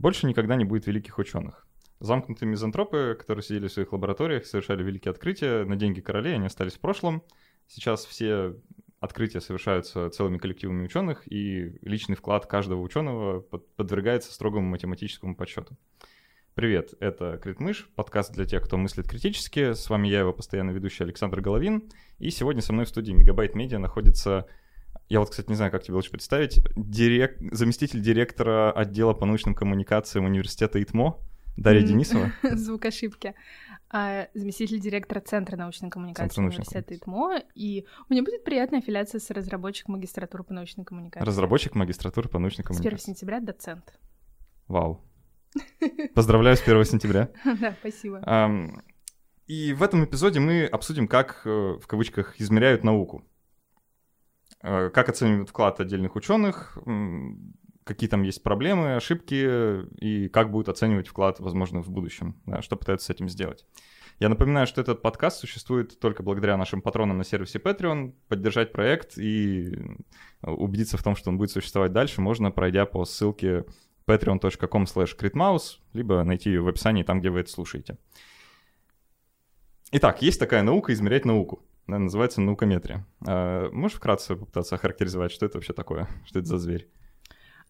Больше никогда не будет великих ученых. Замкнутые мизантропы, которые сидели в своих лабораториях, совершали великие открытия на деньги королей, они остались в прошлом. Сейчас все открытия совершаются целыми коллективами ученых, и личный вклад каждого ученого подвергается строгому математическому подсчету. Привет, это Критмыш, подкаст для тех, кто мыслит критически. С вами я, его постоянно ведущий Александр Головин. И сегодня со мной в студии Мегабайт Медиа находится я вот, кстати, не знаю, как тебе лучше представить. Дирек... Заместитель директора отдела по научным коммуникациям университета ИТМО Дарья Денисова. Звук ошибки. А, заместитель директора Центра научной коммуникации университета ИТМО. И меня будет приятная аффилиация с разработчик магистратуры по научной коммуникации. Разработчик магистратуры по научной коммуникации. С 1 сентября доцент. Вау. Поздравляю с 1 сентября. Да, спасибо. И в этом эпизоде мы обсудим, как, э, в кавычках, измеряют науку. Э, как оценивают вклад отдельных ученых, какие там есть проблемы, ошибки и как будут оценивать вклад, возможно, в будущем, да, что пытаются с этим сделать. Я напоминаю, что этот подкаст существует только благодаря нашим патронам на сервисе Patreon. Поддержать проект и убедиться в том, что он будет существовать дальше, можно, пройдя по ссылке patreon.com slash либо найти ее в описании там, где вы это слушаете. Итак, есть такая наука измерять науку называется наукометрия. А можешь вкратце попытаться охарактеризовать, что это вообще такое? Что это за зверь?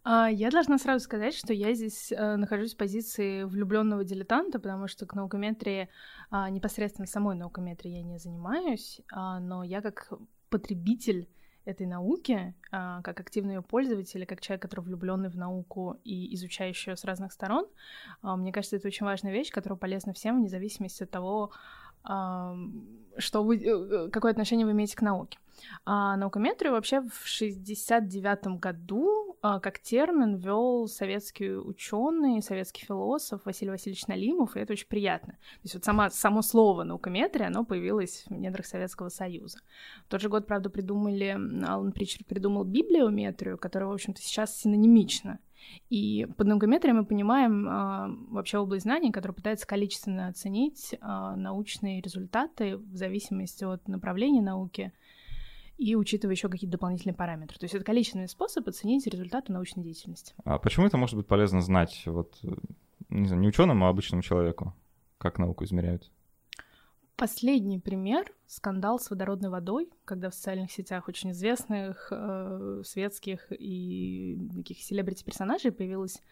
А, я должна сразу сказать, что я здесь э, нахожусь в позиции влюбленного дилетанта, потому что к наукометрии а, непосредственно самой наукометрии я не занимаюсь, но я как потребитель этой науки, как активный ее пользователь, как человек, который влюбленный в науку и изучающий ее с разных сторон, мне кажется, это очень важная вещь, которая полезна всем, вне зависимости от того, что вы, э, какое отношение вы имеете к науке. А наукометрию вообще в 69 году а, как термин ввел советский ученый, советский философ Василий Васильевич Налимов, и это очень приятно. То есть вот сама, само слово наукометрия, оно появилось в недрах Советского Союза. В тот же год, правда, придумали, Алан Причард придумал библиометрию, которая, в общем-то, сейчас синонимична и под наукометрией мы понимаем а, вообще область знаний, которая пытается количественно оценить а, научные результаты в зависимости от направления науки и учитывая еще какие-то дополнительные параметры. То есть это количественный способ оценить результаты научной деятельности. А почему это может быть полезно знать вот, не знаю, не ученому, а обычному человеку, как науку измеряют? Последний пример — скандал с водородной водой, когда в социальных сетях очень известных э, светских и таких селебрити-персонажей появилась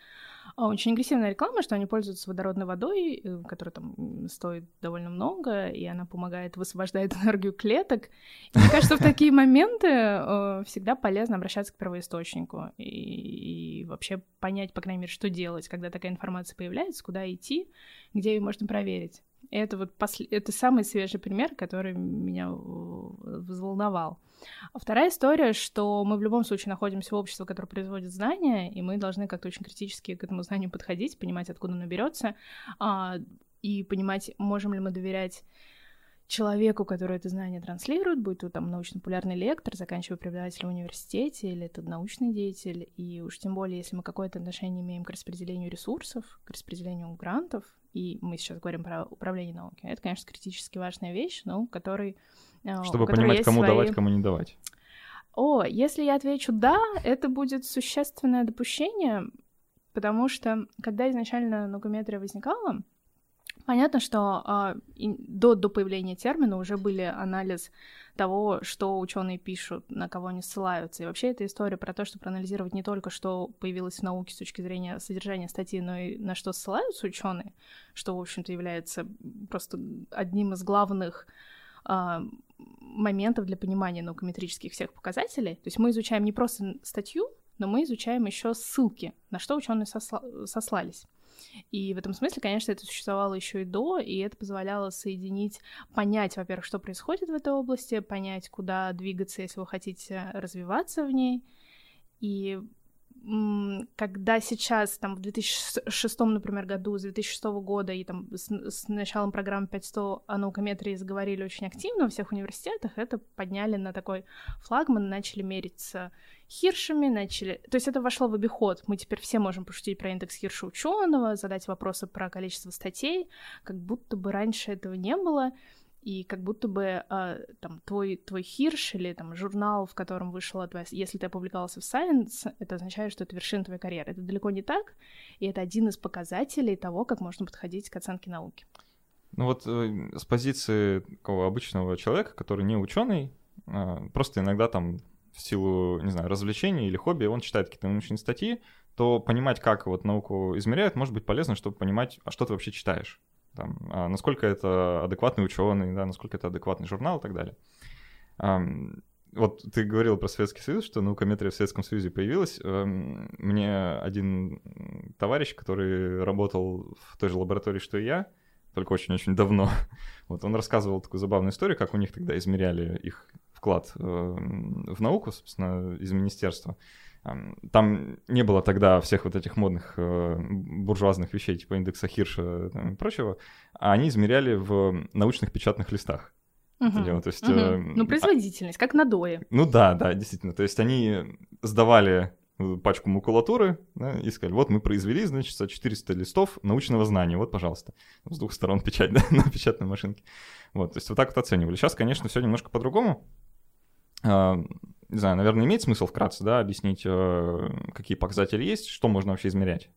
э, очень агрессивная реклама, что они пользуются водородной водой, э, которая там стоит довольно много, и она помогает, высвобождает энергию клеток. И мне кажется, в такие моменты э, всегда полезно обращаться к первоисточнику и, и вообще понять, по крайней мере, что делать, когда такая информация появляется, куда идти, где ее можно проверить. Это вот посл... это самый свежий пример, который меня взволновал. А вторая история, что мы в любом случае находимся в обществе, которое производит знания, и мы должны как-то очень критически к этому знанию подходить, понимать, откуда оно берется, а, и понимать, можем ли мы доверять человеку, который это знание транслирует, будь то там научно-популярный лектор, заканчивая преподавателем в университете, или это научный деятель, и уж тем более, если мы какое-то отношение имеем к распределению ресурсов, к распределению грантов, и мы сейчас говорим про управление науки, это, конечно, критически важная вещь, но которой... Э, Чтобы понимать, кому свои... давать, кому не давать. О, если я отвечу «да», это будет существенное допущение, потому что, когда изначально наукометрия возникала, Понятно, что и, до, до появления термина уже были анализ того, что ученые пишут, на кого они ссылаются. И вообще эта история про то, чтобы проанализировать не только, что появилось в науке с точки зрения содержания статьи, но и на что ссылаются ученые, что, в общем-то, является просто одним из главных а, моментов для понимания наукометрических всех показателей. То есть мы изучаем не просто статью, но мы изучаем еще ссылки, на что ученые сосла- сослались. И в этом смысле, конечно, это существовало еще и до, и это позволяло соединить, понять, во-первых, что происходит в этой области, понять, куда двигаться, если вы хотите развиваться в ней. И когда сейчас, там, в 2006, например, году, с 2006 года и там с, с началом программы 500 о наукометрии заговорили очень активно во всех университетах, это подняли на такой флагман, начали мериться хиршами, начали... То есть это вошло в обиход. Мы теперь все можем пошутить про индекс хирша ученого, задать вопросы про количество статей, как будто бы раньше этого не было. И как будто бы э, там твой, твой хирш или там журнал, в котором вышла твоя... Если ты опубликовался в Science, это означает, что это вершина твоей карьеры. Это далеко не так, и это один из показателей того, как можно подходить к оценке науки. Ну вот э, с позиции такого обычного человека, который не ученый, э, просто иногда там в силу, не знаю, развлечений или хобби, он читает какие-то научные статьи, то понимать, как вот науку измеряют, может быть полезно, чтобы понимать, а что ты вообще читаешь там, а насколько это адекватный ученый, да, насколько это адекватный журнал и так далее. Вот ты говорил про Советский Союз, что наукометрия в Советском Союзе появилась. Мне один товарищ, который работал в той же лаборатории, что и я, только очень-очень давно, вот он рассказывал такую забавную историю, как у них тогда измеряли их вклад в науку, собственно, из министерства. Там не было тогда всех вот этих модных э, буржуазных вещей, типа индекса Хирша и прочего, а они измеряли в научных печатных листах. Угу. Дело, то есть, угу. э, ну, производительность, а, как на дое. Ну да, да, действительно. То есть они сдавали э, пачку макулатуры да, и сказали, вот мы произвели, значит, 400 листов научного знания, вот, пожалуйста. С двух сторон печать, да, на печатной машинке. Вот, то есть вот так вот оценивали. Сейчас, конечно, все немножко по-другому. Не знаю, наверное, имеет смысл вкратце, да, объяснить, э, какие показатели есть, что можно вообще измерять?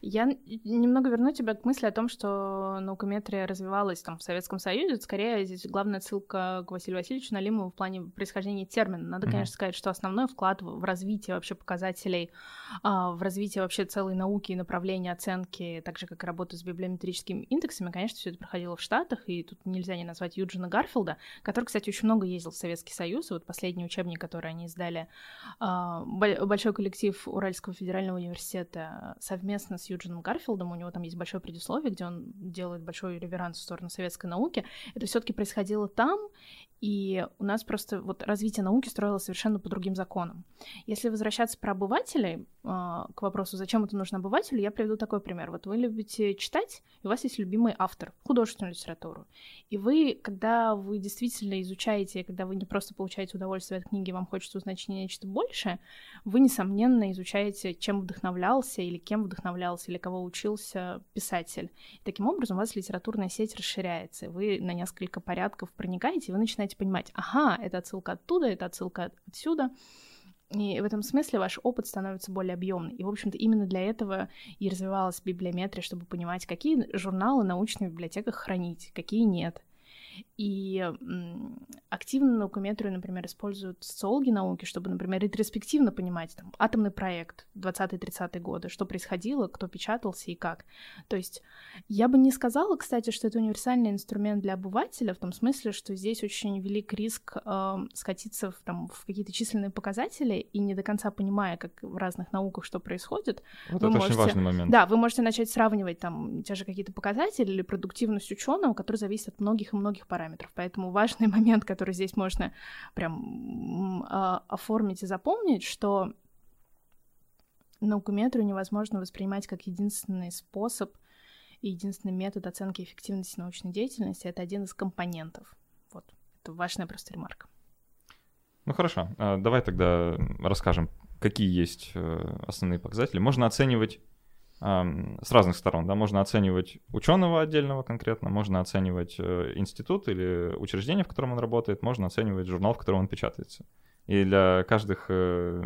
Я немного верну тебя к мысли о том, что наукометрия развивалась там в Советском Союзе. Скорее, здесь главная ссылка к Василию Васильевичу Налимову в плане происхождения термина. Надо, mm-hmm. конечно, сказать, что основной вклад в развитие вообще показателей, а, в развитие вообще целой науки и направления оценки, так же, как и работа с библиометрическими индексами, конечно, все это проходило в Штатах, и тут нельзя не назвать Юджина Гарфилда, который, кстати, очень много ездил в Советский Союз, и вот последний учебник, который они издали, а, большой коллектив Уральского федерального университета совместно с Юджином Гарфилдом, у него там есть большое предисловие, где он делает большой реверанс в сторону советской науки. Это все-таки происходило там, и у нас просто вот развитие науки строилось совершенно по другим законам. Если возвращаться про обывателей, э, к вопросу, зачем это нужно обывателю, я приведу такой пример. Вот вы любите читать, и у вас есть любимый автор, художественную литературу. И вы, когда вы действительно изучаете, когда вы не просто получаете удовольствие от книги, вам хочется узнать нечто большее, вы, несомненно, изучаете, чем вдохновлялся, или кем вдохновлялся, или кого учился писатель. И таким образом у вас литературная сеть расширяется. Вы на несколько порядков проникаете, и вы начинаете понимать, ага, это отсылка оттуда, это отсылка отсюда. И в этом смысле ваш опыт становится более объемный. И, в общем-то, именно для этого и развивалась библиометрия, чтобы понимать, какие журналы в библиотеках хранить, какие нет. И активно наукометрию, например, используют социологи науки, чтобы, например, ретроспективно понимать там, атомный проект 20-30-е годы, что происходило, кто печатался и как. То есть я бы не сказала, кстати, что это универсальный инструмент для обывателя, в том смысле, что здесь очень велик риск э, скатиться в, там, в какие-то численные показатели и не до конца понимая, как в разных науках что происходит. Вот это можете, очень важный момент. Да, вы можете начать сравнивать там те же какие-то показатели или продуктивность ученого, который зависит от многих и многих параметров. Поэтому важный момент, который здесь можно прям э, оформить и запомнить, что наукометрию невозможно воспринимать как единственный способ и единственный метод оценки эффективности научной деятельности. Это один из компонентов. Вот. Это важная просто ремарка. Ну хорошо, а, давай тогда расскажем, какие есть э, основные показатели. Можно оценивать с разных сторон. Да? Можно оценивать ученого отдельного конкретно, можно оценивать э, институт или учреждение, в котором он работает, можно оценивать журнал, в котором он печатается. И для, каждых, э,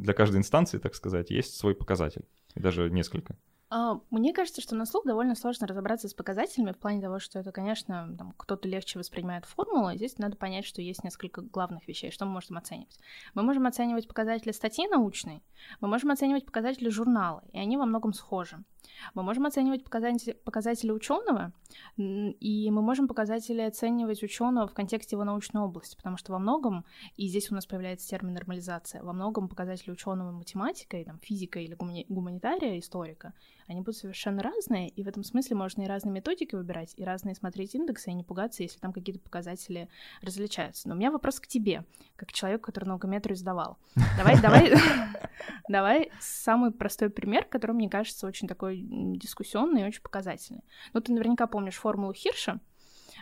для каждой инстанции, так сказать, есть свой показатель, и даже несколько. А, мне кажется, что на слух довольно сложно разобраться с показателями в плане того, что это, конечно, там, кто-то легче воспринимает формулу, и здесь надо понять, что есть несколько главных вещей, что мы можем оценивать. Мы можем оценивать показатели статьи научной, мы можем оценивать показатели журнала, и они во многом схожи. Мы можем оценивать показатели, показатели ученого, и мы можем показатели оценивать ученого в контексте его научной области, потому что во многом, и здесь у нас появляется термин нормализация, во многом показатели ученого математика, и, там, физика или гумани- гуманитария, историка, они будут совершенно разные, и в этом смысле можно и разные методики выбирать, и разные смотреть индексы, и не пугаться, если там какие-то показатели различаются. Но у меня вопрос к тебе, как человеку, который наукометрию сдавал. Давай, давай, давай самый простой пример, который, мне кажется, очень такой дискуссионный и очень показательный. Ну, ты наверняка помнишь формулу Хирша,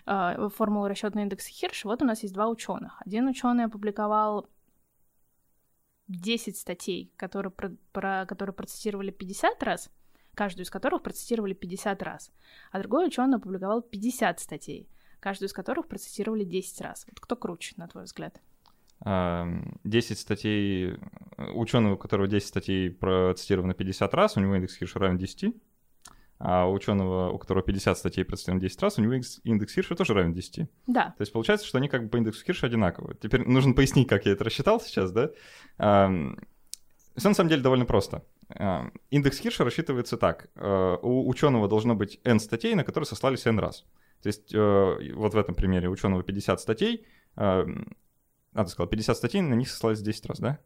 э, формулу расчетного индекса Хирша. Вот у нас есть два ученых. Один ученый опубликовал 10 статей, которые, про, про, которые процитировали 50 раз, каждую из которых процитировали 50 раз. А другой ученый опубликовал 50 статей, каждую из которых процитировали 10 раз. Вот кто круче, на твой взгляд? 10 статей, ученого, у которого 10 статей процитировано 50 раз, у него индекс Хирша равен 10, а у ученого, у которого 50 статей процитировано 10 раз, у него индекс Хирша тоже равен 10. Да. То есть получается, что они как бы по индексу Хирша одинаковые. Теперь нужно пояснить, как я это рассчитал сейчас, да? Все на самом деле довольно просто. Индекс Хирша рассчитывается так. Э, у ученого должно быть n статей, на которые сослались n раз. То есть э, вот в этом примере ученого 50 статей, надо сказать, 50 статей, на них сослались 10 раз, да?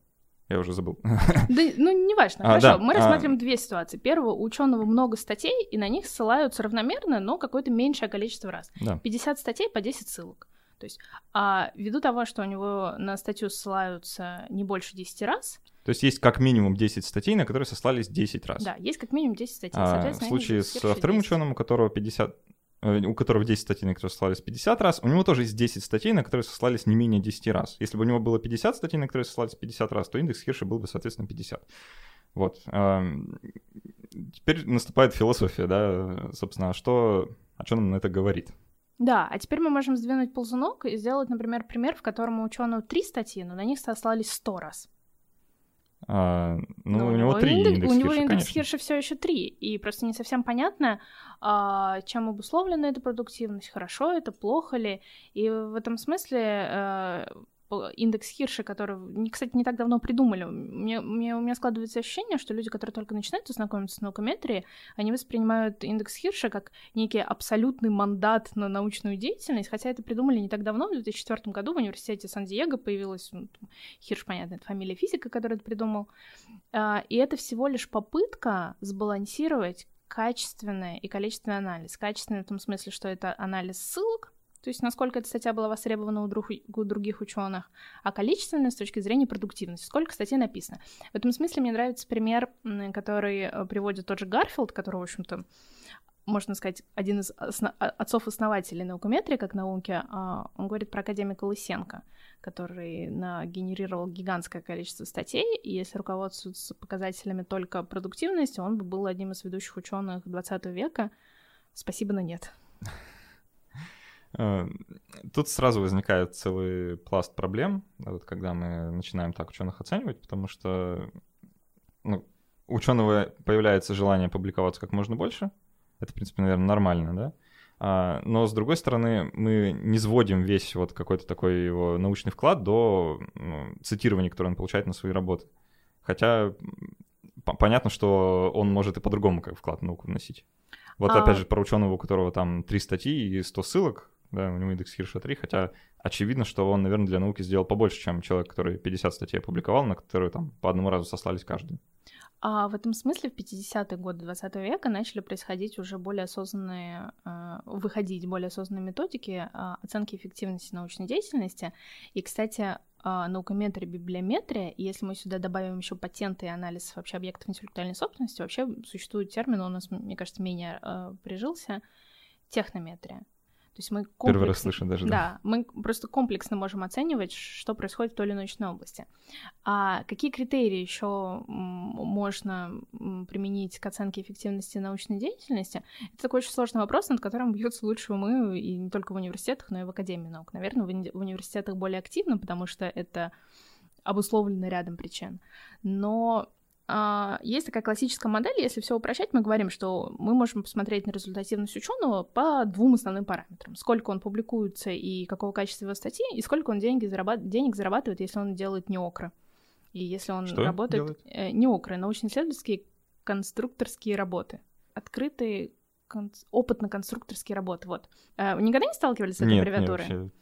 Я уже забыл. Да, ну, не важно. А, Хорошо, да, мы а... рассмотрим две ситуации. Первое, у ученого много статей, и на них ссылаются равномерно, но какое-то меньшее количество раз. Да. 50 статей по 10 ссылок. То есть, а ввиду того, что у него на статью ссылаются не больше 10 раз... То есть есть как минимум 10 статей, на которые сослались 10 раз. Да, есть как минимум 10 статей. А, в случае с вторым ученым, у которого 50 Э, у которого 10 статей, на которые сослались 50 раз, у него тоже есть 10 статей, на которые сослались не менее 10 раз. Если бы у него было 50 статей, на которые сослались 50 раз, то индекс Хирша был бы, соответственно, 50. Вот. Теперь наступает философия, да, собственно, а что, о чем нам это говорит? Да, а теперь мы можем сдвинуть ползунок и сделать, например, пример, в котором у ученого три статьи, но на них сослались 100 раз. А, ну, ну, у него три индекс, индекс У него индекс конечно. Хирша все еще три, и просто не совсем понятно, а, чем обусловлена эта продуктивность, хорошо это, плохо ли. И в этом смысле а, индекс Хирша, который, кстати, не так давно придумали. Мне, мне, у меня складывается ощущение, что люди, которые только начинают знакомиться с наукометрией, они воспринимают индекс Хирша как некий абсолютный мандат на научную деятельность, хотя это придумали не так давно, в 2004 году в университете Сан-Диего появилась ну, Хирш, понятно, это фамилия физика, который это придумал. А, и это всего лишь попытка сбалансировать качественный и количественный анализ. Качественный в том смысле, что это анализ ссылок, то есть насколько эта статья была востребована у, друг, у других ученых, а количественно с точки зрения продуктивности, сколько статей написано. В этом смысле мне нравится пример, который э, приводит тот же Гарфилд, который, в общем-то, можно сказать, один из осно- отцов-основателей наукометрии как науки, а, он говорит про академика Лысенко, который генерировал гигантское количество статей, и если руководствоваться показателями только продуктивности, он бы был одним из ведущих ученых 20 века. Спасибо, но нет. Э, тут сразу возникает целый пласт проблем, вот, когда мы начинаем так ученых оценивать, потому что ну, у ученого появляется желание публиковаться как можно больше. Это, в принципе, наверное, нормально, да? А, но, с другой стороны, мы не сводим весь вот какой-то такой его научный вклад до ну, цитирования, которое он получает на свои работы. Хотя понятно, что он может и по-другому как вклад в науку вносить. Вот а... опять же про ученого, у которого там три статьи и 100 ссылок, да, у него индекс Хирша 3, хотя очевидно, что он, наверное, для науки сделал побольше, чем человек, который 50 статей опубликовал, на которые там по одному разу сослались каждую. А в этом смысле в 50-е годы 20 века начали происходить уже более осознанные, э, выходить более осознанные методики э, оценки эффективности научной деятельности. И, кстати, э, наукометрия, библиометрия, и если мы сюда добавим еще патенты и анализ вообще объектов интеллектуальной собственности, вообще существует термин, он у нас, мне кажется, менее прижился, технометрия. То есть мы комплексно, Первый раз слышу даже, да. Да, мы просто комплексно можем оценивать, что происходит в той или иной научной области. А какие критерии еще можно применить к оценке эффективности научной деятельности? Это такой очень сложный вопрос, над которым бьются лучшие умы и не только в университетах, но и в Академии наук. Наверное, в, уни- в университетах более активно, потому что это обусловлено рядом причин. Но есть такая классическая модель, если все упрощать, мы говорим, что мы можем посмотреть на результативность ученого по двум основным параметрам. Сколько он публикуется и какого качества его статьи, и сколько он деньги зарабат... денег зарабатывает, если он делает неокры. И если он что работает... Э, неокры, научно-исследовательские конструкторские работы. Открытые кон... опытно-конструкторские работы. Вот. Э, никогда не сталкивались с этой нет, аббревиатурой? Нет, вообще...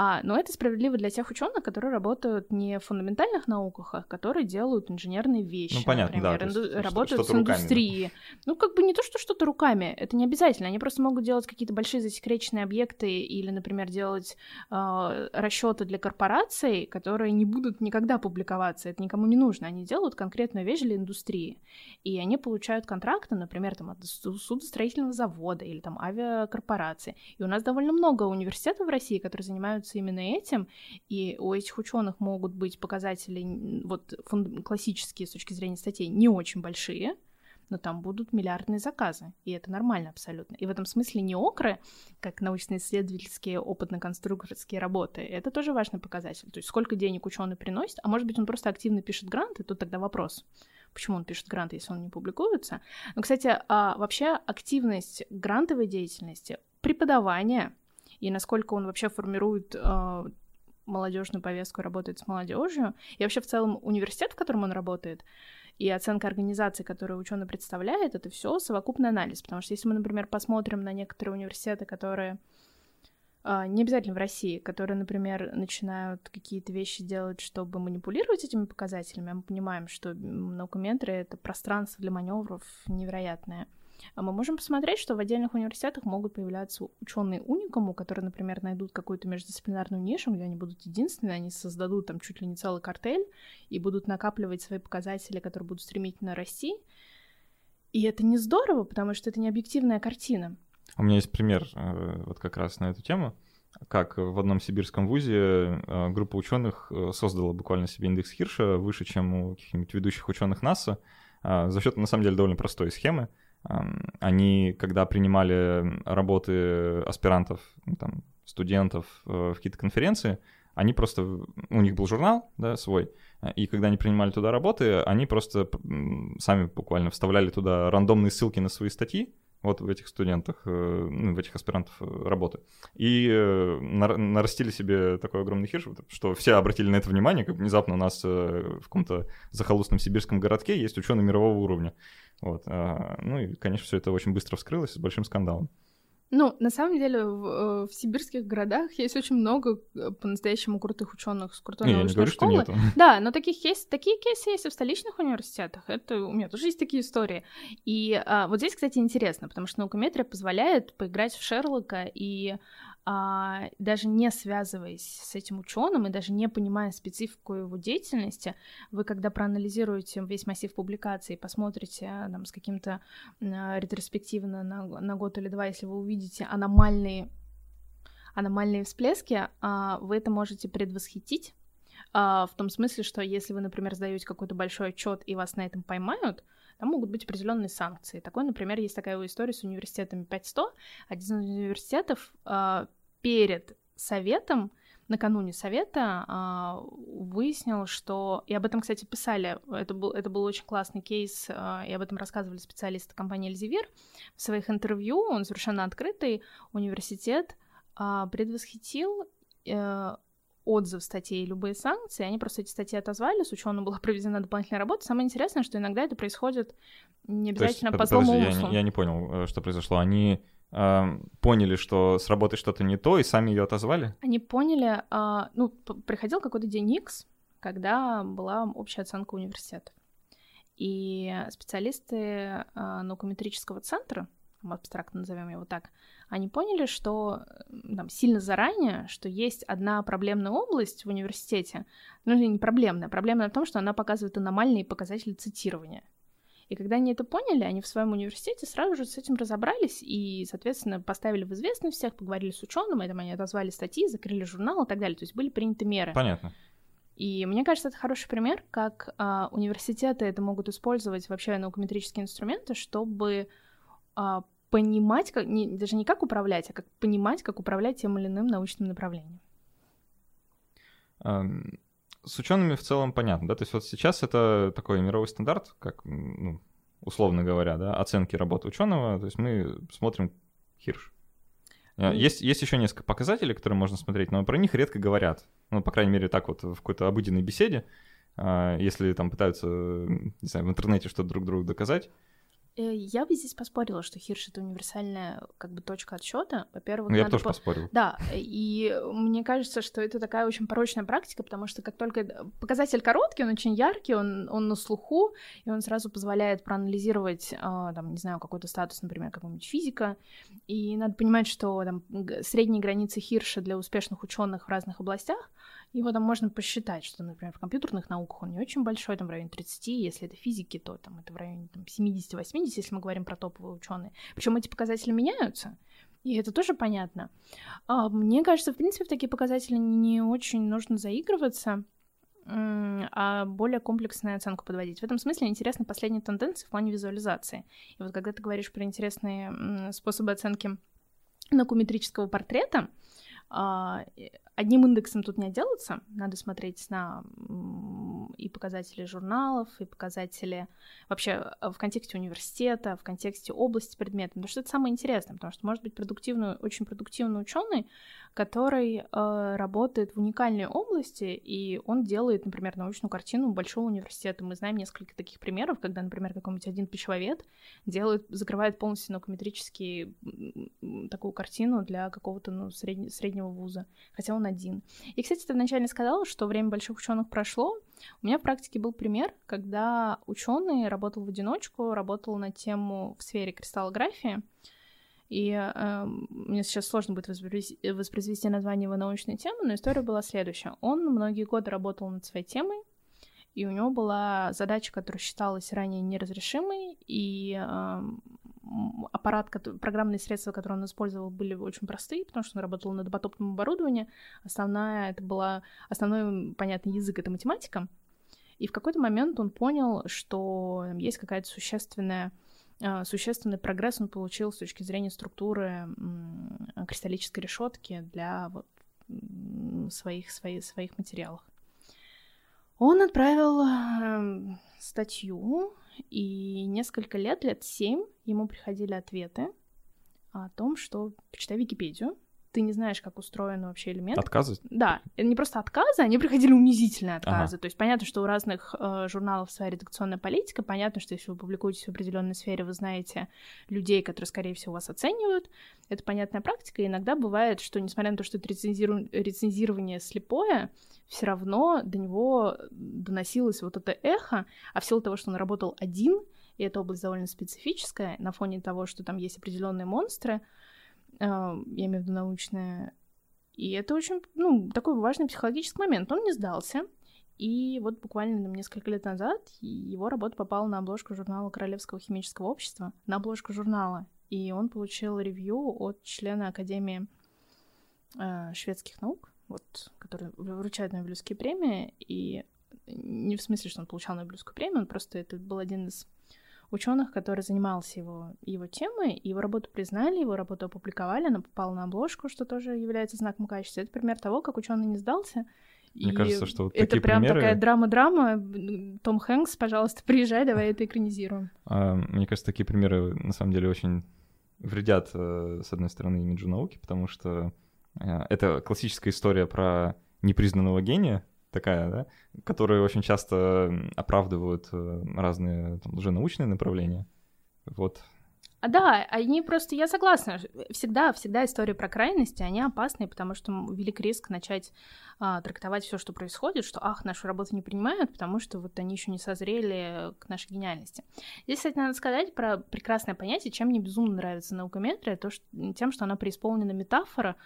А, но это справедливо для тех ученых, которые работают не в фундаментальных науках, а которые делают инженерные вещи, ну, понятно, например, да, инду- работают с индустрией. Руками, да. Ну, как бы не то, что что-то руками, это не обязательно. Они просто могут делать какие-то большие засекреченные объекты или, например, делать э, расчеты для корпораций, которые не будут никогда публиковаться. Это никому не нужно. Они делают конкретную вещь для индустрии. И они получают контракты, например, там, от судостроительного завода или там авиакорпорации. И у нас довольно много университетов в России, которые занимаются именно этим, и у этих ученых могут быть показатели вот фунд- классические с точки зрения статей не очень большие, но там будут миллиардные заказы, и это нормально абсолютно. И в этом смысле не окры, как научно-исследовательские, опытно-конструкторские работы, это тоже важный показатель. То есть сколько денег ученый приносит, а может быть он просто активно пишет гранты, тут тогда вопрос почему он пишет гранты, если он не публикуется. Но, кстати, а, вообще активность грантовой деятельности, преподавание и насколько он вообще формирует а, молодежную повестку, работает с молодежью, и вообще в целом университет, в котором он работает, и оценка организации, которую ученый представляет, это все совокупный анализ. Потому что если мы, например, посмотрим на некоторые университеты, которые не обязательно в России, которые, например, начинают какие-то вещи делать, чтобы манипулировать этими показателями, а мы понимаем, что наукометры — это пространство для маневров невероятное. А мы можем посмотреть, что в отдельных университетах могут появляться ученые уникуму, которые, например, найдут какую-то междисциплинарную нишу, где они будут единственные, они создадут там чуть ли не целый картель и будут накапливать свои показатели, которые будут стремительно расти. И это не здорово, потому что это не объективная картина. У меня есть пример э, вот как раз на эту тему, как в одном сибирском вузе э, группа ученых э, создала буквально себе индекс Хирша выше, чем у каких-нибудь ведущих ученых НАСА, за счет, на самом деле, довольно простой схемы. Они, когда принимали работы аспирантов, ну, там, студентов в какие-то конференции, они просто, у них был журнал, да, свой, и когда они принимали туда работы, они просто сами буквально вставляли туда рандомные ссылки на свои статьи, вот в этих студентах, э, ну, в этих аспирантов э, работы. И э, нарастили себе такой огромный хирш, что все обратили на это внимание, как внезапно у нас в каком-то захолустном сибирском городке есть ученый мирового уровня. Вот. А, ну и, конечно, все это очень быстро вскрылось с большим скандалом. Ну, на самом деле, в, э, в сибирских городах есть очень много э, по-настоящему крутых ученых с крутой не, научной я не говорю, школы. Что нету. Да, но таких есть, такие кейсы есть и в столичных университетах. Это у меня тоже есть такие истории. И а, вот здесь, кстати, интересно, потому что наукометрия позволяет поиграть в Шерлока и даже не связываясь с этим ученым и даже не понимая специфику его деятельности, вы когда проанализируете весь массив публикаций, посмотрите там, с каким-то а, ретроспективно на, на год или два, если вы увидите аномальные аномальные всплески, а, вы это можете предвосхитить а, в том смысле, что если вы, например, сдаете какой-то большой отчет и вас на этом поймают, там могут быть определенные санкции. Такой, например, есть такая история с университетами 5100. Один из университетов перед советом, накануне совета а, выяснил, что... И об этом, кстати, писали. Это был, это был очень классный кейс, а, и об этом рассказывали специалисты компании Эльзевир. В своих интервью он совершенно открытый. Университет а, предвосхитил э, отзыв статей любые санкции, они просто эти статьи отозвали, с ученым была проведена дополнительная работа. Самое интересное, что иногда это происходит не обязательно есть, по злому я, не, я не понял, э, что произошло. Они поняли, что с работой что-то не то, и сами ее отозвали? Они поняли, а, ну, приходил какой-то день X, когда была общая оценка университета. И специалисты а, наукометрического центра, абстрактно назовем его так, они поняли, что там, сильно заранее, что есть одна проблемная область в университете, ну, не проблемная, проблемная в том, что она показывает аномальные показатели цитирования. И когда они это поняли, они в своем университете сразу же с этим разобрались и, соответственно, поставили в известность всех, поговорили с ученым, и там они отозвали статьи, закрыли журнал и так далее. То есть были приняты меры. Понятно. И мне кажется, это хороший пример, как а, университеты это могут использовать вообще наукометрические инструменты, чтобы а, понимать, как, не, даже не как управлять, а как понимать, как управлять тем или иным научным направлением с учеными в целом понятно, да, то есть вот сейчас это такой мировой стандарт, как, ну, условно говоря, да, оценки работы ученого, то есть мы смотрим Хирш. Mm. Есть, есть еще несколько показателей, которые можно смотреть, но про них редко говорят. Ну, по крайней мере, так вот в какой-то обыденной беседе, а, если там пытаются, не знаю, в интернете что-то друг другу доказать, Э, я бы здесь поспорила, что Хирш это универсальная как бы точка отсчета. Во-первых, ну, я тоже по... поспорил. Да, и мне кажется, что это такая очень порочная практика, потому что как только показатель короткий, он очень яркий, он, он на слуху, и он сразу позволяет проанализировать, э, там, не знаю, какой-то статус, например, какого-нибудь физика. И надо понимать, что там средние границы Хирша для успешных ученых в разных областях его там можно посчитать, что, например, в компьютерных науках он не очень большой, там в районе 30, если это физики, то там это в районе 70-80, если мы говорим про топовые ученые. Причем эти показатели меняются, и это тоже понятно. А, мне кажется, в принципе, в такие показатели не очень нужно заигрываться. а более комплексную оценку подводить. В этом смысле интересны последние тенденции в плане визуализации. И вот когда ты говоришь про интересные способы оценки накуметрического портрета, а, одним индексом тут не отделаться, надо смотреть на и показатели журналов, и показатели вообще э, в контексте университета, в контексте области предмета, потому что это самое интересное, потому что может быть продуктивный, очень продуктивный ученый, который э, работает в уникальной области, и он делает, например, научную картину большого университета. Мы знаем несколько таких примеров, когда, например, какой-нибудь один пищевовед делает, закрывает полностью наукометрически такую картину для какого-то ну, средне, среднего вуза, хотя он один. И, кстати, ты вначале сказала, что время больших ученых прошло. У меня в практике был пример, когда ученый работал в одиночку, работал на тему в сфере кристаллографии, и э, мне сейчас сложно будет воспроизвести, воспроизвести название его научной темы, но история была следующая. Он многие годы работал над своей темой, и у него была задача, которая считалась ранее неразрешимой, и э, аппарат, программные средства, которые он использовал, были очень простые, потому что он работал над допотопным оборудованием. Основная, это была, основной, понятный язык — это математика. И в какой-то момент он понял, что есть какая-то существенная а, существенный прогресс он получил с точки зрения структуры кристаллической решетки для вот своих, своих, своих материалов. Он отправил эм, статью, и несколько лет, лет семь, ему приходили ответы о том, что почитай Википедию, ты не знаешь, как устроен вообще элемент. Отказы? Да, не просто отказы, они приходили унизительные отказы. Ага. То есть понятно, что у разных э, журналов своя редакционная политика, понятно, что если вы публикуетесь в определенной сфере, вы знаете людей, которые, скорее всего, вас оценивают. Это понятная практика. И иногда бывает, что, несмотря на то, что это рецензиру... рецензирование слепое, все равно до него доносилось вот это эхо, а в силу того, что он работал один, и эта область довольно специфическая, на фоне того, что там есть определенные монстры, я имею в виду научное. И это очень, ну, такой важный психологический момент. Он не сдался, и вот буквально несколько лет назад его работа попала на обложку журнала Королевского химического общества, на обложку журнала. И он получил ревью от члена Академии э, шведских наук, вот, который вручает Нобелевские премии. И не в смысле, что он получал Нобелевскую премию, он просто это был один из ученых, который занимался его, его темой, его работу признали, его работу опубликовали, она попала на обложку, что тоже является знаком качества. Это пример того, как ученый не сдался. Мне и кажется, что вот это такие прям примеры... такая драма-драма. Том Хэнкс, пожалуйста, приезжай, давай это экранизируем. А, мне кажется, такие примеры на самом деле очень вредят, э, с одной стороны, имиджу науки, потому что э, это классическая история про непризнанного гения, такая, да, которые очень часто оправдывают э, разные там, уже научные направления. Вот. А да, они просто, я согласна, всегда, всегда истории про крайности, они опасны, потому что велик риск начать а, трактовать все, что происходит, что, ах, нашу работу не принимают, потому что вот они еще не созрели к нашей гениальности. Здесь, кстати, надо сказать про прекрасное понятие, чем мне безумно нравится наукометрия, то, что, тем, что она преисполнена метафора,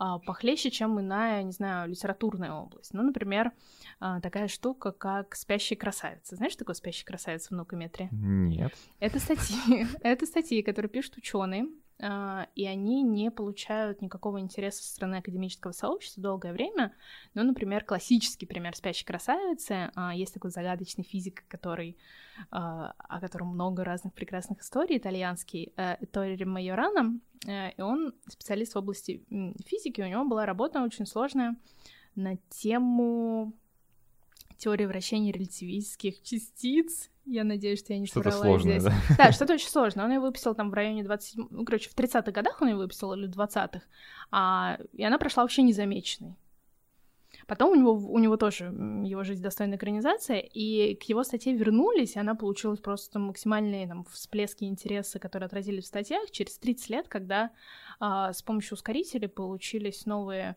похлеще, чем иная, не знаю, литературная область. Ну, например, а, такая штука, как «Спящая красавица». Знаешь, такое «Спящая красавица» в наукометре? Нет. Это статьи, это статьи, которые пишут ученые, а, и они не получают никакого интереса со стороны академического сообщества долгое время. Ну, например, классический пример «Спящей красавицы». Есть такой загадочный физик, который, о котором много разных прекрасных историй, итальянский, э, Тори Майорано, Э, и он специалист в области физики, у него была работа очень сложная на тему теории вращения релятивистских частиц. Я надеюсь, что я не что-то сложное, здесь. Да, да что-то очень сложное. Он ее выписал там в районе 27... Ну, короче, в 30-х годах он ее выписал, или в 20-х. А... И она прошла вообще незамеченной. Потом у него, у него тоже его жизнь достойная экранизация, и к его статье вернулись, и она получилась просто максимальные там, всплески интереса, которые отразились в статьях через 30 лет, когда а, с помощью ускорителей получились новые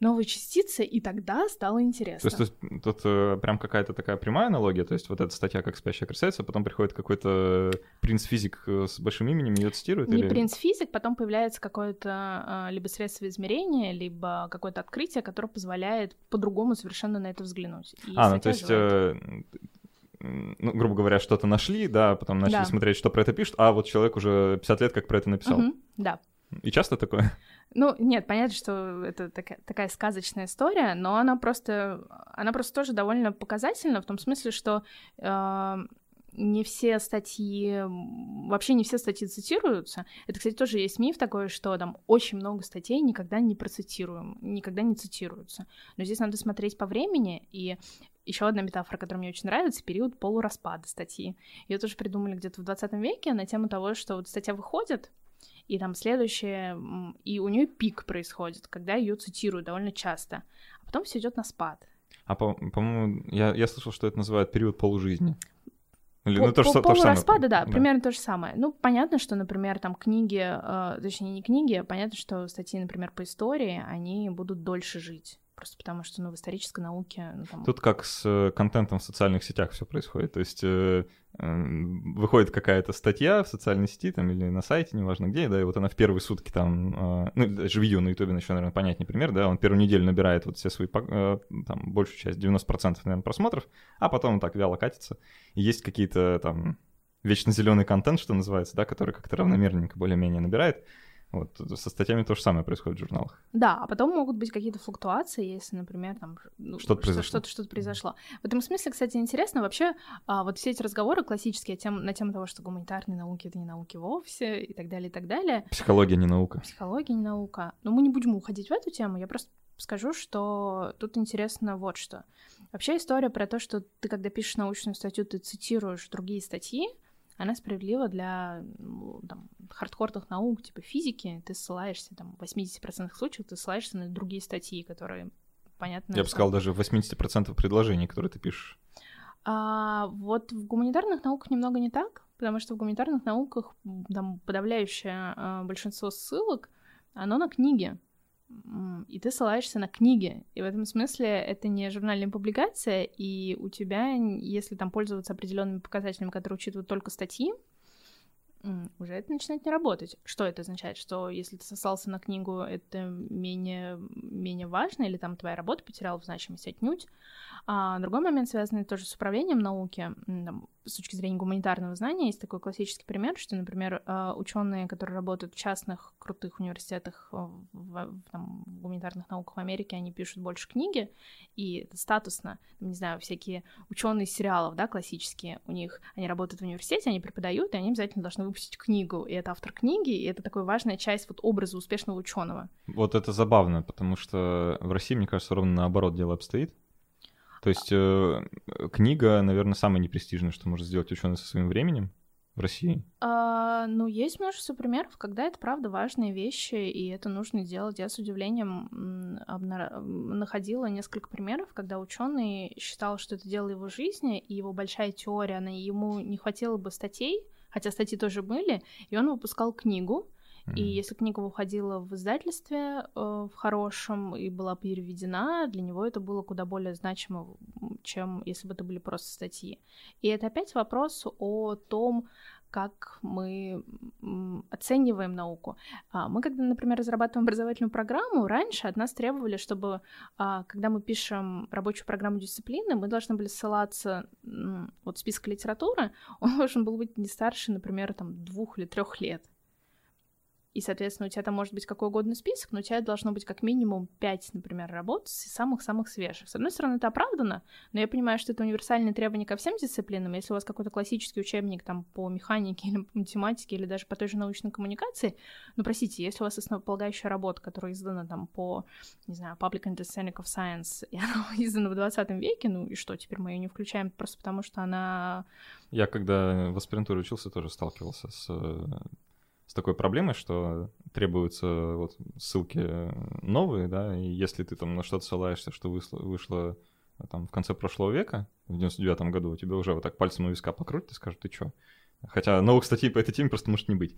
новые частицы, и тогда стало интересно. То есть тут, тут э, прям какая-то такая прямая аналогия, то есть вот эта статья как «Спящая красавица», потом приходит какой-то принц-физик э, с большим именем, ее цитирует? Не или... принц-физик, потом появляется какое-то э, либо средство измерения, либо какое-то открытие, которое позволяет по-другому совершенно на это взглянуть. И а, ну то есть... ну, грубо говоря, что-то нашли, да, потом начали да. смотреть, что про это пишут, а вот человек уже 50 лет как про это написал. Угу, да. И часто такое? Ну, нет, понятно, что это такая, такая сказочная история, но она просто, она просто тоже довольно показательна в том смысле, что э, не все статьи, вообще не все статьи цитируются. Это, кстати, тоже есть миф такой, что там очень много статей никогда не процитируем, никогда не цитируются. Но здесь надо смотреть по времени, и еще одна метафора, которая мне очень нравится, период полураспада статьи. Ее тоже придумали где-то в 20 веке на тему того, что вот статья выходит, и там следующее, и у нее пик происходит, когда ее цитируют довольно часто, а потом все идет на спад. А по- по-моему, я, я слышал, что это называют период полужизни. Или, по, ну, то, по, что, то полураспада, да, да, примерно то же самое. Ну, понятно, что, например, там книги, э, точнее, не книги, а понятно, что статьи, например, по истории, они будут дольше жить. Просто потому что, ну, в исторической науке... Ну, там... Тут как с э, контентом в социальных сетях все происходит. То есть э, э, выходит какая-то статья в социальной сети там или на сайте, неважно где, да, и вот она в первые сутки там... Э, ну, даже видео на ютубе еще, наверное, понятнее пример, да, он первую неделю набирает вот все свои, э, там, большую часть, 90%, наверное, просмотров, а потом так вяло катится. И есть какие-то там вечно зеленый контент, что называется, да, который как-то равномерненько более-менее набирает. Вот со статьями то же самое происходит в журналах. Да, а потом могут быть какие-то флуктуации, если, например, там ну, что-то произошло. Что-то, что-то произошло. В этом смысле, кстати, интересно вообще а, вот все эти разговоры классические тем, на тему того, что гуманитарные науки — это не науки вовсе, и так далее, и так далее. Психология не наука. Психология не наука. Но мы не будем уходить в эту тему, я просто скажу, что тут интересно вот что. Вообще история про то, что ты, когда пишешь научную статью, ты цитируешь другие статьи, она справедлива для ну, там, хардкорных наук, типа физики, ты ссылаешься, там, в 80% случаев ты ссылаешься на другие статьи, которые, понятно... Я бы сказал, даже в 80% предложений, которые ты пишешь. А вот в гуманитарных науках немного не так, потому что в гуманитарных науках там подавляющее а, большинство ссылок, оно на книги и ты ссылаешься на книги. И в этом смысле это не журнальная публикация, и у тебя, если там пользоваться определенными показателями, которые учитывают только статьи, уже это начинает не работать. Что это означает? Что если ты сослался на книгу, это менее, менее важно, или там твоя работа потеряла в значимости отнюдь. А другой момент, связанный тоже с управлением науки, там, с точки зрения гуманитарного знания, есть такой классический пример, что, например, а, ученые, которые работают в частных крутых университетах в, в, там, в гуманитарных науках в Америке, они пишут больше книги, и статусно. Не знаю, всякие ученые сериалов, да, классические, у них, они работают в университете, они преподают, и они обязательно должны выпустить книгу. И это автор книги, и это такая важная часть вот образа успешного ученого. Вот это забавно, потому что в России, мне кажется, ровно наоборот дело обстоит. То есть э, книга, наверное, самое непрестижное, что может сделать ученый со своим временем в России. А, ну, есть множество примеров, когда это правда важные вещи, и это нужно делать. Я с удивлением обна... находила несколько примеров, когда ученый считал, что это дело его жизни, и его большая теория, она ему не хватило бы статей, хотя статьи тоже были, и он выпускал книгу, и если книга выходила в издательстве э, в хорошем и была переведена, для него это было куда более значимо, чем если бы это были просто статьи. И это опять вопрос о том, как мы оцениваем науку. А, мы, когда, например, разрабатываем образовательную программу, раньше от нас требовали, чтобы, а, когда мы пишем рабочую программу дисциплины, мы должны были ссылаться вот список литературы, он должен был быть не старше, например, там, двух или трех лет и, соответственно, у тебя там может быть какой угодно список, но у тебя должно быть как минимум 5, например, работ самых-самых свежих. С одной стороны, это оправдано, но я понимаю, что это универсальные требования ко всем дисциплинам. Если у вас какой-то классический учебник там по механике или по математике, или даже по той же научной коммуникации, ну, простите, если у вас основополагающая работа, которая издана там по, не знаю, Public Understanding of Science, и она издана в 20 веке, ну и что, теперь мы ее не включаем просто потому, что она... Я когда в аспирантуре учился, тоже сталкивался с с такой проблемой, что требуются вот ссылки новые, да, и если ты там на что-то ссылаешься, что вышло, вышло там в конце прошлого века, в 99-м году, у тебя уже вот так пальцем у виска покрутят и скажут, ты чё? Хотя новых статей по этой теме просто может не быть.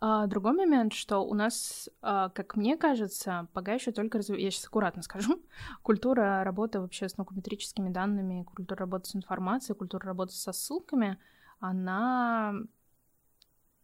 А, другой момент, что у нас, а, как мне кажется, пока еще только разв... я сейчас аккуратно скажу, культура работы вообще с наукометрическими данными, культура работы с информацией, культура работы со ссылками, она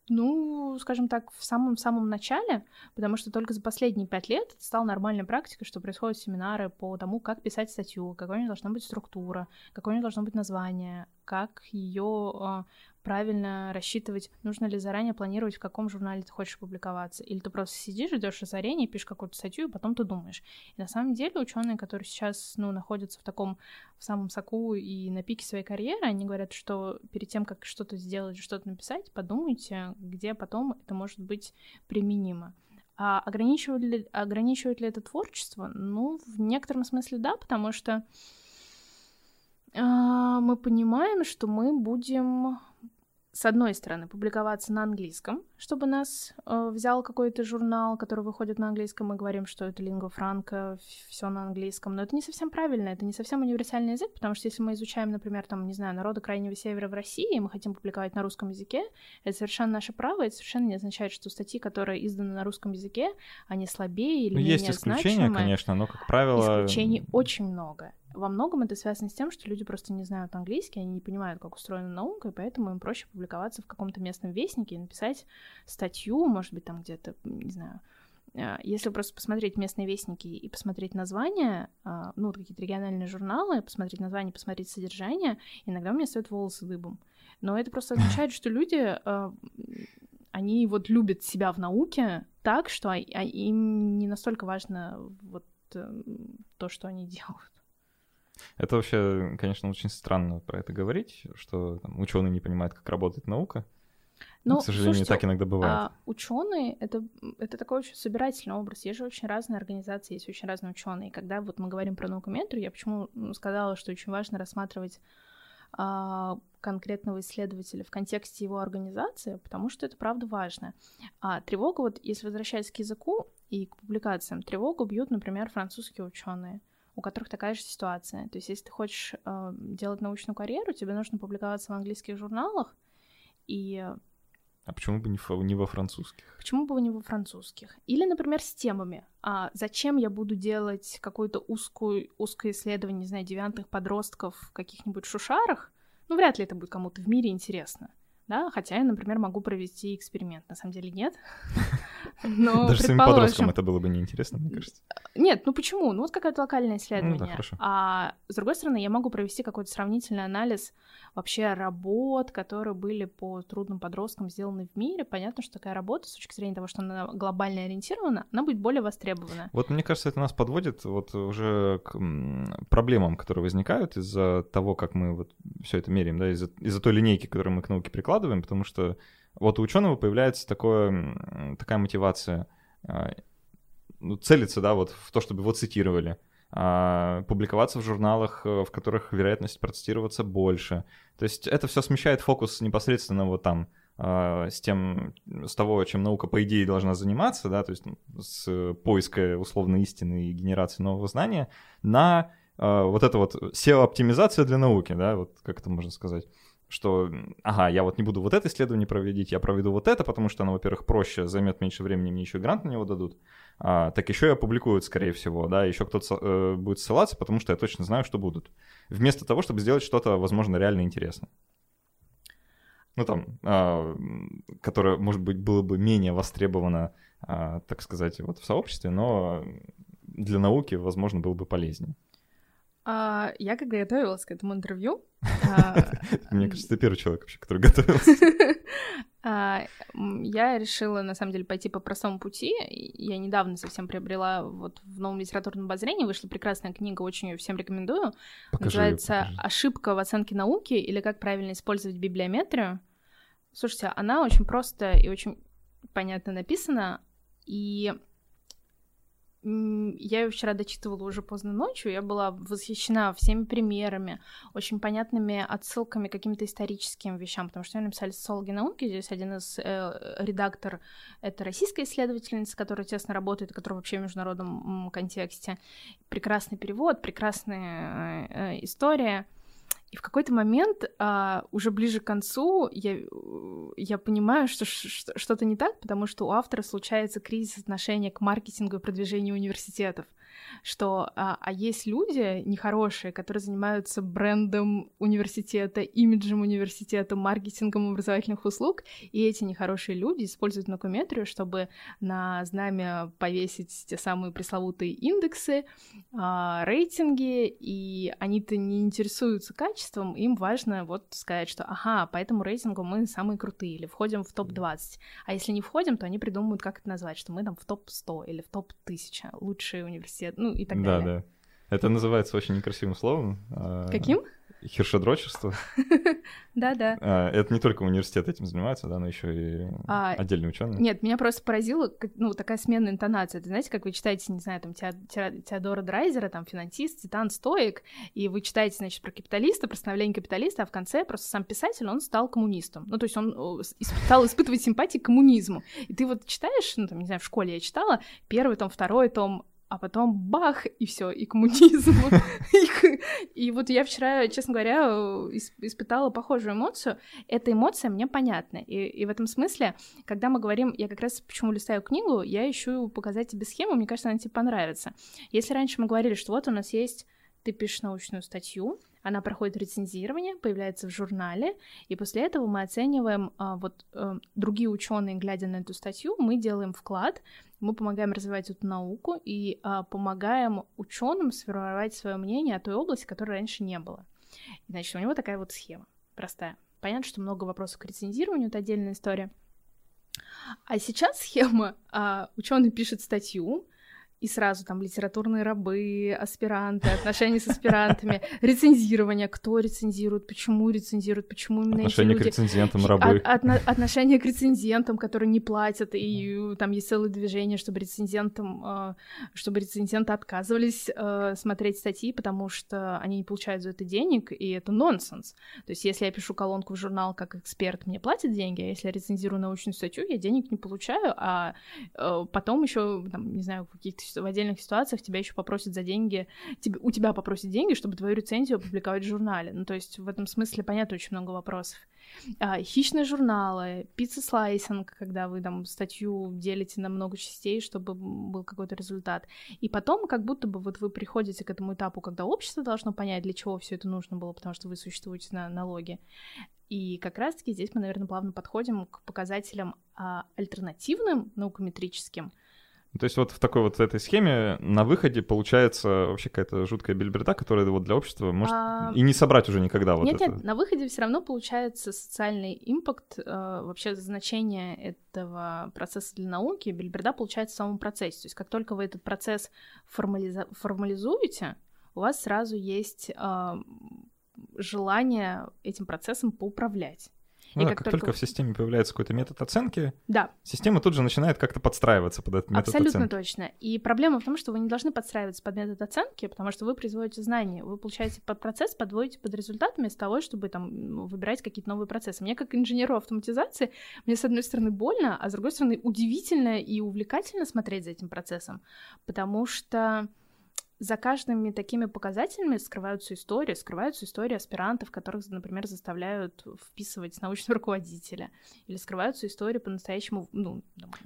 ну, скажем так, в самом-самом начале, потому что только за последние пять лет это стало нормальной практикой, что происходят семинары по тому, как писать статью, какой у нее должна быть структура, какое у нее должно быть название, как ее правильно рассчитывать, нужно ли заранее планировать, в каком журнале ты хочешь публиковаться. Или ты просто сидишь, ждешь озарения, пишешь какую-то статью, и потом ты думаешь. И на самом деле ученые, которые сейчас ну, находятся в таком в самом соку и на пике своей карьеры, они говорят, что перед тем, как что-то сделать, что-то написать, подумайте, где потом это может быть применимо. А ограничивает ли, ограничивает ли это творчество? Ну, в некотором смысле да, потому что э, мы понимаем, что мы будем с одной стороны, публиковаться на английском, чтобы нас э, взял какой-то журнал, который выходит на английском, мы говорим, что это лингва франка, все на английском, но это не совсем правильно, это не совсем универсальный язык, потому что если мы изучаем, например, там, не знаю, народы Крайнего Севера в России, и мы хотим публиковать на русском языке, это совершенно наше право, это совершенно не означает, что статьи, которые изданы на русском языке, они слабее или ну, менее Есть исключения, значимые. конечно, но, как правило... Исключений очень много во многом это связано с тем, что люди просто не знают английский, они не понимают, как устроена наука, и поэтому им проще публиковаться в каком-то местном вестнике и написать статью, может быть, там где-то, не знаю, а, если просто посмотреть местные вестники и посмотреть названия, а, ну, какие-то региональные журналы, посмотреть название, посмотреть содержание, иногда у меня стоят волосы дыбом. Но это просто означает, что люди, а, они вот любят себя в науке так, что им не настолько важно вот э, то, что они делают. Это вообще, конечно, очень странно про это говорить, что там, ученые не понимают, как работает наука. Но, ну, к сожалению, слушайте, так иногда бывает. А ученые это, это такой очень собирательный образ. Есть же очень разные организации, есть очень разные ученые. Когда вот мы говорим про наукометрию, я почему сказала, что очень важно рассматривать а, конкретного исследователя в контексте его организации, потому что это правда важно. А тревогу, вот если возвращаясь к языку и к публикациям, тревогу бьют, например, французские ученые у которых такая же ситуация. То есть, если ты хочешь э, делать научную карьеру, тебе нужно публиковаться в английских журналах, и... А почему бы не, фа- не во французских? Почему бы не во французских? Или, например, с темами. А зачем я буду делать какое-то узкую, узкое исследование, не знаю, девятых подростков в каких-нибудь шушарах? Ну, вряд ли это будет кому-то в мире интересно да, хотя я, например, могу провести эксперимент. На самом деле нет. Но, Даже своим подросткам это было бы неинтересно, мне кажется. Нет, ну почему? Ну вот какое-то локальное исследование. Ну, да, хорошо. А с другой стороны, я могу провести какой-то сравнительный анализ вообще работ, которые были по трудным подросткам сделаны в мире. Понятно, что такая работа, с точки зрения того, что она глобально ориентирована, она будет более востребована. Вот мне кажется, это нас подводит вот уже к проблемам, которые возникают из-за того, как мы вот все это меряем, да, из-за, из-за той линейки, которую мы к науке прикладываем, потому что вот у ученого появляется такое, такая мотивация а, ну, целиться, да, вот в то, чтобы его цитировали а, публиковаться в журналах, э, в которых вероятность процитироваться больше. То есть это все смещает фокус непосредственно вот там а, с тем, с того, чем наука по идее должна заниматься, да, то есть с поиска условной истины и генерации нового знания, на вот это вот SEO-оптимизация для науки, да, вот как это можно сказать что, ага, я вот не буду вот это исследование проводить, я проведу вот это, потому что оно, во-первых, проще, займет меньше времени, мне еще грант на него дадут, а, так еще и опубликуют, скорее всего, да, еще кто-то э, будет ссылаться, потому что я точно знаю, что будут. Вместо того, чтобы сделать что-то, возможно, реально интересное. Ну, там, а, которое, может быть, было бы менее востребовано, а, так сказать, вот в сообществе, но для науки, возможно, было бы полезнее. А, я когда готовилась к этому интервью... А, Мне кажется, ты первый человек вообще, который готовился. А, я решила, на самом деле, пойти по простому пути. Я недавно совсем приобрела вот в новом литературном обозрении, вышла прекрасная книга, очень ее всем рекомендую. Называется «Ошибка в оценке науки» или «Как правильно использовать библиометрию». Слушайте, она очень просто и очень понятно написана, и я ее вчера дочитывала уже поздно ночью, я была восхищена всеми примерами, очень понятными отсылками к каким-то историческим вещам, потому что ее написали социологи науки, здесь один из э, редактор — это российская исследовательница, которая тесно работает, которая вообще в международном контексте. Прекрасный перевод, прекрасная э, э, история — и в какой-то момент, а, уже ближе к концу, я, я понимаю, что что-то не так, потому что у автора случается кризис отношения к маркетингу и продвижению университетов. Что а, а есть люди нехорошие, которые занимаются брендом университета, имиджем университета, маркетингом образовательных услуг, и эти нехорошие люди используют наукометрию, чтобы на знамя повесить те самые пресловутые индексы, а, рейтинги, и они-то не интересуются качеством, им важно вот сказать, что ага, по этому рейтингу мы самые крутые, или входим в топ-20. А если не входим, то они придумают, как это назвать, что мы там в топ-100 или в топ-1000, лучший университет, ну и так да, далее. Да, да. Это называется очень некрасивым словом. А, Каким? хершедрочество. Да-да. А, это не только университет этим занимается, да, но еще и а, отдельные ученые. Нет, меня просто поразила, ну, такая сменная интонация. Это знаете, как вы читаете, не знаю, там, Теодора Драйзера, там, финансист, титан, стоик, и вы читаете, значит, про капиталиста, про становление капиталиста, а в конце просто сам писатель, он стал коммунистом. Ну, то есть он стал испытывать симпатии к коммунизму. И ты вот читаешь, ну, там, не знаю, в школе я читала, первый том, второй том, а потом бах, и все, и коммунизм. И вот я вчера, честно говоря, испытала похожую эмоцию. Эта эмоция мне понятна. И в этом смысле, когда мы говорим, я как раз почему листаю книгу, я ищу показать тебе схему, мне кажется, она тебе понравится. Если раньше мы говорили, что вот у нас есть ты пишешь научную статью, она проходит рецензирование, появляется в журнале, и после этого мы оцениваем, а, вот а, другие ученые, глядя на эту статью, мы делаем вклад, мы помогаем развивать эту науку и а, помогаем ученым сформировать свое мнение о той области, которой раньше не было. Значит, у него такая вот схема простая. Понятно, что много вопросов к рецензированию, это отдельная история. А сейчас схема, а, ученый пишет статью, и сразу там литературные рабы, аспиранты, отношения с аспирантами, рецензирование, кто рецензирует, почему рецензирует, почему именно отношение эти люди. к рецензентам, рабы. От, от, отношение к рецензентам, которые не платят, и там есть целое движение, чтобы рецензентам, э, чтобы рецензенты отказывались э, смотреть статьи, потому что они не получают за это денег, и это нонсенс. То есть если я пишу колонку в журнал как эксперт, мне платят деньги, а если я рецензирую научную статью, я денег не получаю, а э, потом еще, не знаю, каких-то в отдельных ситуациях тебя еще попросят за деньги, тебе, у тебя попросят деньги, чтобы твою рецензию опубликовать в журнале. Ну, то есть в этом смысле понятно очень много вопросов. А, хищные журналы, pizza-slicing, когда вы там статью делите на много частей, чтобы был какой-то результат. И потом как будто бы вот вы приходите к этому этапу, когда общество должно понять, для чего все это нужно было, потому что вы существуете на налоге. И как раз-таки здесь мы, наверное, плавно подходим к показателям а, альтернативным наукометрическим, то есть вот в такой вот этой схеме на выходе получается вообще какая-то жуткая бельберда, которая вот для общества может а... и не собрать уже никогда вот нет, это. Нет, на выходе все равно получается социальный импакт, э, вообще значение этого процесса для науки, бельберда получается в самом процессе. То есть как только вы этот процесс формализа... формализуете, у вас сразу есть э, желание этим процессом поуправлять. Ну, да, как, как только... только в системе появляется какой-то метод оценки, да. система тут же начинает как-то подстраиваться под этот метод Абсолютно оценки. точно. И проблема в том, что вы не должны подстраиваться под метод оценки, потому что вы производите знания. Вы получаете под процесс, подводите под результат вместо того, чтобы там выбирать какие-то новые процессы. Мне как инженеру автоматизации, мне с одной стороны больно, а с другой стороны удивительно и увлекательно смотреть за этим процессом, потому что за каждыми такими показателями скрываются истории, скрываются истории аспирантов, которых, например, заставляют вписывать научного руководителя, или скрываются истории по-настоящему, ну...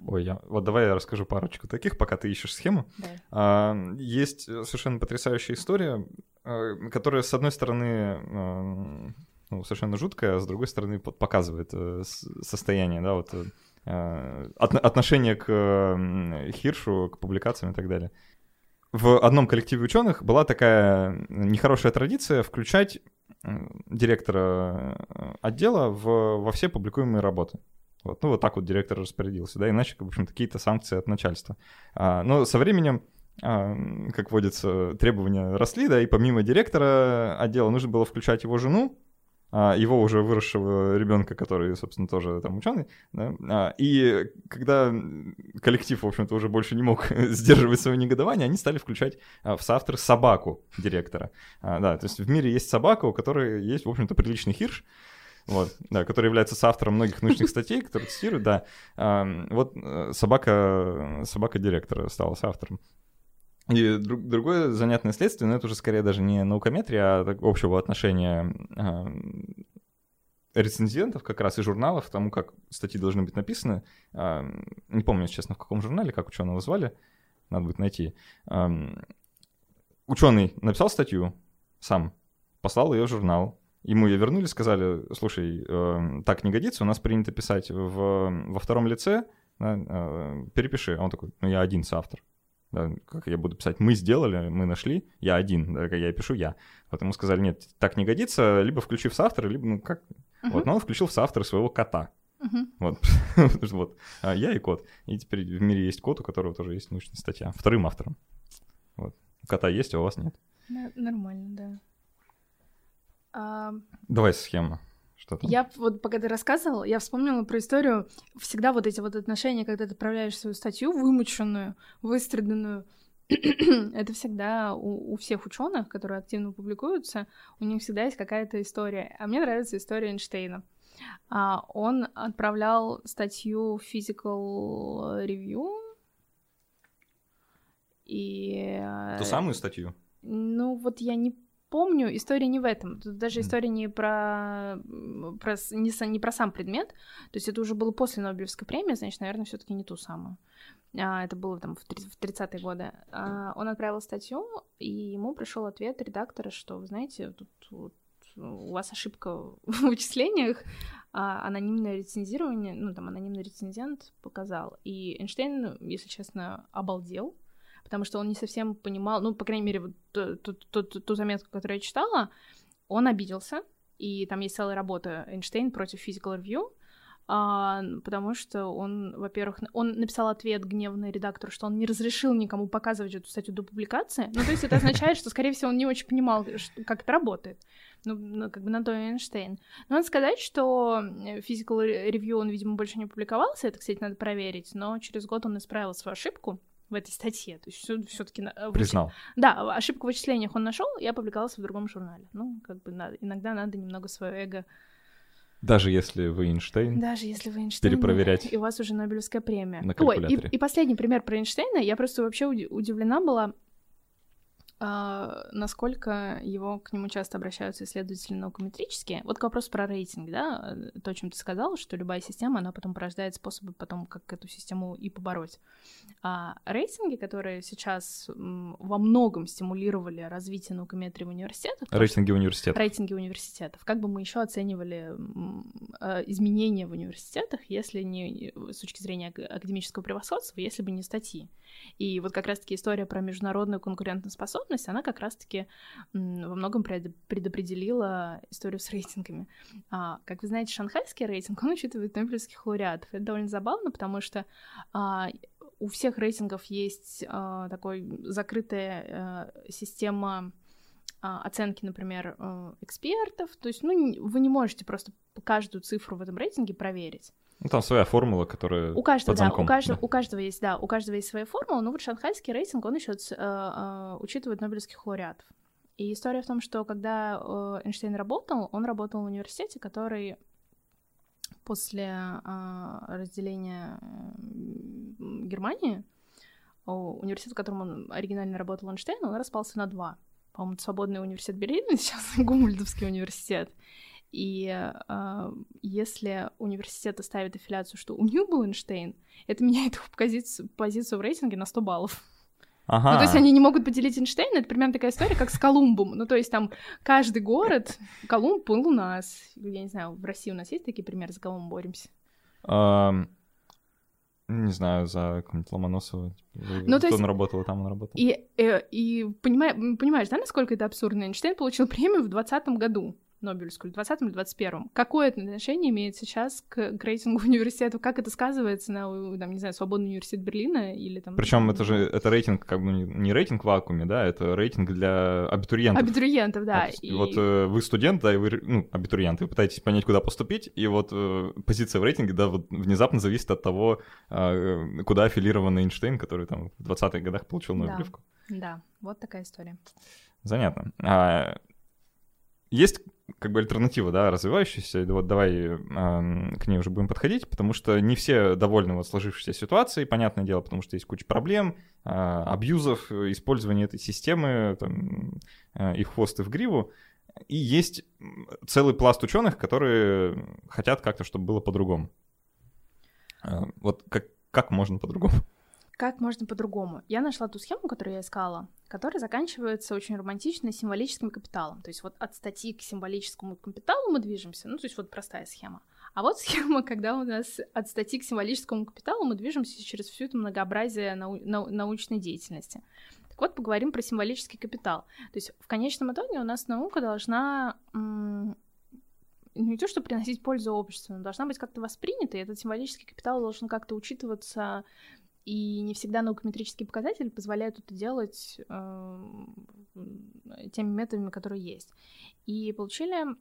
Ой, я... вот давай я расскажу парочку таких, пока ты ищешь схему. Да. А, есть совершенно потрясающая история, а, которая, с одной стороны, а, ну, совершенно жуткая, а с другой стороны показывает э, состояние, да, вот э, отношение к Хиршу, к публикациям и так далее в одном коллективе ученых была такая нехорошая традиция включать директора э, отдела в, во все публикуемые работы. Вот, ну, вот так вот директор распорядился, да, иначе, в общем, какие-то санкции от начальства. А, но со временем, а, как водится, требования росли, да, и помимо директора отдела нужно было включать его жену, его уже выросшего ребенка, который, собственно, тоже там ученый, да, а, и когда коллектив, в общем-то, уже больше не мог сдерживать свое негодование, они стали включать а, в соавтор собаку директора. Да, то есть в мире есть собака, у которой есть, в общем-то, приличный хирш, вот, да, который является соавтором многих научных статей, которые цитируют, да. Вот э, собака, собака директора стала соавтором. И друг, другое занятное следствие, но это уже скорее даже не наукометрия, а общего отношения э, рецензентов как раз и журналов тому, как статьи должны быть написаны. Э, не помню, честно, в каком журнале, как ученого звали, надо будет найти. Э, ученый написал статью сам, послал ее в журнал. Ему ее вернули, сказали, слушай, э, так не годится, у нас принято писать в, во втором лице, да, э, перепиши. А он такой, ну я один соавтор. Да, как я буду писать, мы сделали, мы нашли, я один, да, я пишу я. Вот ему сказали, нет, так не годится, либо включи в соавтор, либо, ну как. Uh-huh. Вот, но он включил в соавтор своего кота. Uh-huh. Вот, вот, а я и кот. И теперь в мире есть кот, у которого тоже есть научная статья, вторым автором. Вот. У кота есть, а у вас нет. Нормально, да. А... Давай схема. Что там? Я вот, пока ты рассказывал, я вспомнила про историю. Всегда вот эти вот отношения, когда ты отправляешь свою статью вымученную, выстраданную, это всегда у, у всех ученых, которые активно публикуются, у них всегда есть какая-то история. А мне нравится история Эйнштейна. А, он отправлял статью в Physical Review, и... Ту самую статью? Ну, вот я не помню, история не в этом. Тут даже история не про, про не, не про сам предмет. То есть это уже было после Нобелевской премии, значит, наверное, все таки не ту самую. А, это было там в 30-е годы. А, он отправил статью, и ему пришел ответ редактора, что, вы знаете, тут вот, у вас ошибка в вычислениях, а анонимное рецензирование, ну, там, анонимный рецензент показал. И Эйнштейн, если честно, обалдел, потому что он не совсем понимал, ну, по крайней мере, вот ту, ту, ту, ту заметку, которую я читала, он обиделся, и там есть целая работа Эйнштейн против Physical Review, а, потому что он, во-первых, он написал ответ гневный редактору, что он не разрешил никому показывать эту статью до публикации. Ну, то есть это означает, что, скорее всего, он не очень понимал, как это работает. Ну, ну как бы на то Эйнштейн. Но надо сказать, что Physical Review он, видимо, больше не публиковался, это, кстати, надо проверить, но через год он исправил свою ошибку, в этой статье. То есть все-таки э, признал. Да, ошибку в вычислениях он нашел, и опубликовался в другом журнале. Ну, как бы надо, иногда надо немного свое эго. Даже если вы Эйнштейн. Даже если вы Эйнштейн. Перепроверять. И у вас уже Нобелевская премия. На Ой, и, и последний пример про Эйнштейна. Я просто вообще удивлена была а, насколько его к нему часто обращаются исследователи наукометрические. Вот к вопросу про рейтинг, да, то, о чем ты сказал, что любая система, она потом порождает способы потом, как эту систему и побороть. А рейтинги, которые сейчас во многом стимулировали развитие наукометрии в университетах. Рейтинги университетов. Рейтинги университетов. Как бы мы еще оценивали а, изменения в университетах, если не с точки зрения академического превосходства, если бы не статьи. И вот как раз-таки история про международную конкурентоспособность, она как раз-таки во многом предопределила историю с рейтингами. А, как вы знаете, шанхайский рейтинг, он учитывает нобелевских лауреатов. Это довольно забавно, потому что а, у всех рейтингов есть а, такой закрытая а, система оценки, например, э, экспертов. То есть, ну, вы не можете просто каждую цифру в этом рейтинге проверить. Ну, там своя формула, которая у каждого, под замком. Да, у каждого, да. у каждого есть, да, у каждого есть своя формула, но вот шанхайский рейтинг, он еще э, э, учитывает нобелевских лауреатов. И история в том, что когда э, Эйнштейн работал, он работал в университете, который после э, разделения Германии, университет, в котором он оригинально работал Эйнштейн, он распался на два. По-моему, Свободный университет Берлина, сейчас Гумульдовский университет. И э, если университет ставит аффилиацию, что у них был Эйнштейн, это меняет их позицию, позицию в рейтинге на 100 баллов. Ага. Ну, то есть они не могут поделить Эйнштейна, это примерно такая история, как с Колумбом. Ну, то есть там каждый город, Колумб был у нас. Я не знаю, в России у нас есть такие примеры, за кого мы боремся? Um, не знаю, за какого-нибудь Ломоносова. Ну, то есть... он работал, там он работал. И, и, э, и понимаешь, понимаешь, да, насколько это абсурдно? Эйнштейн получил премию в 2020 году. Нобелевскую, в 20 или 21 Какое это отношение имеет сейчас к, к рейтингу университета? Как это сказывается на, там, не знаю, свободный университет Берлина или там... Причем это же, это рейтинг, как бы не рейтинг в вакууме, да, это рейтинг для абитуриентов. Абитуриентов, да. Вот, и... вот э, вы студент, да, и вы, ну, абитуриент, вы пытаетесь понять, куда поступить, и вот э, позиция в рейтинге, да, вот внезапно зависит от того, э, куда аффилирован Эйнштейн, который там в 20-х годах получил Нобелевку. Да, да, вот такая история. Занятно. А, есть как бы альтернатива, да, развивающаяся, вот давай э, к ней уже будем подходить, потому что не все довольны вот сложившейся ситуацией, понятное дело, потому что есть куча проблем, э, абьюзов, использования этой системы, там, э, и хвост, и в гриву, и есть целый пласт ученых, которые хотят как-то, чтобы было по-другому. Э, вот как, как можно по-другому? Как можно по-другому? Я нашла ту схему, которую я искала, которая заканчивается очень романтично символическим капиталом. То есть вот от статьи к символическому капиталу мы движемся. Ну, то есть вот простая схема. А вот схема, когда у нас от статьи к символическому капиталу мы движемся через всю это многообразие нау- нау- научной деятельности. Так вот, поговорим про символический капитал. То есть в конечном итоге у нас наука должна м- не то, что приносить пользу обществу, но должна быть как-то воспринята, и этот символический капитал должен как-то учитываться, и не всегда наукометрические показатели позволяют это делать э, теми методами, которые есть. И получили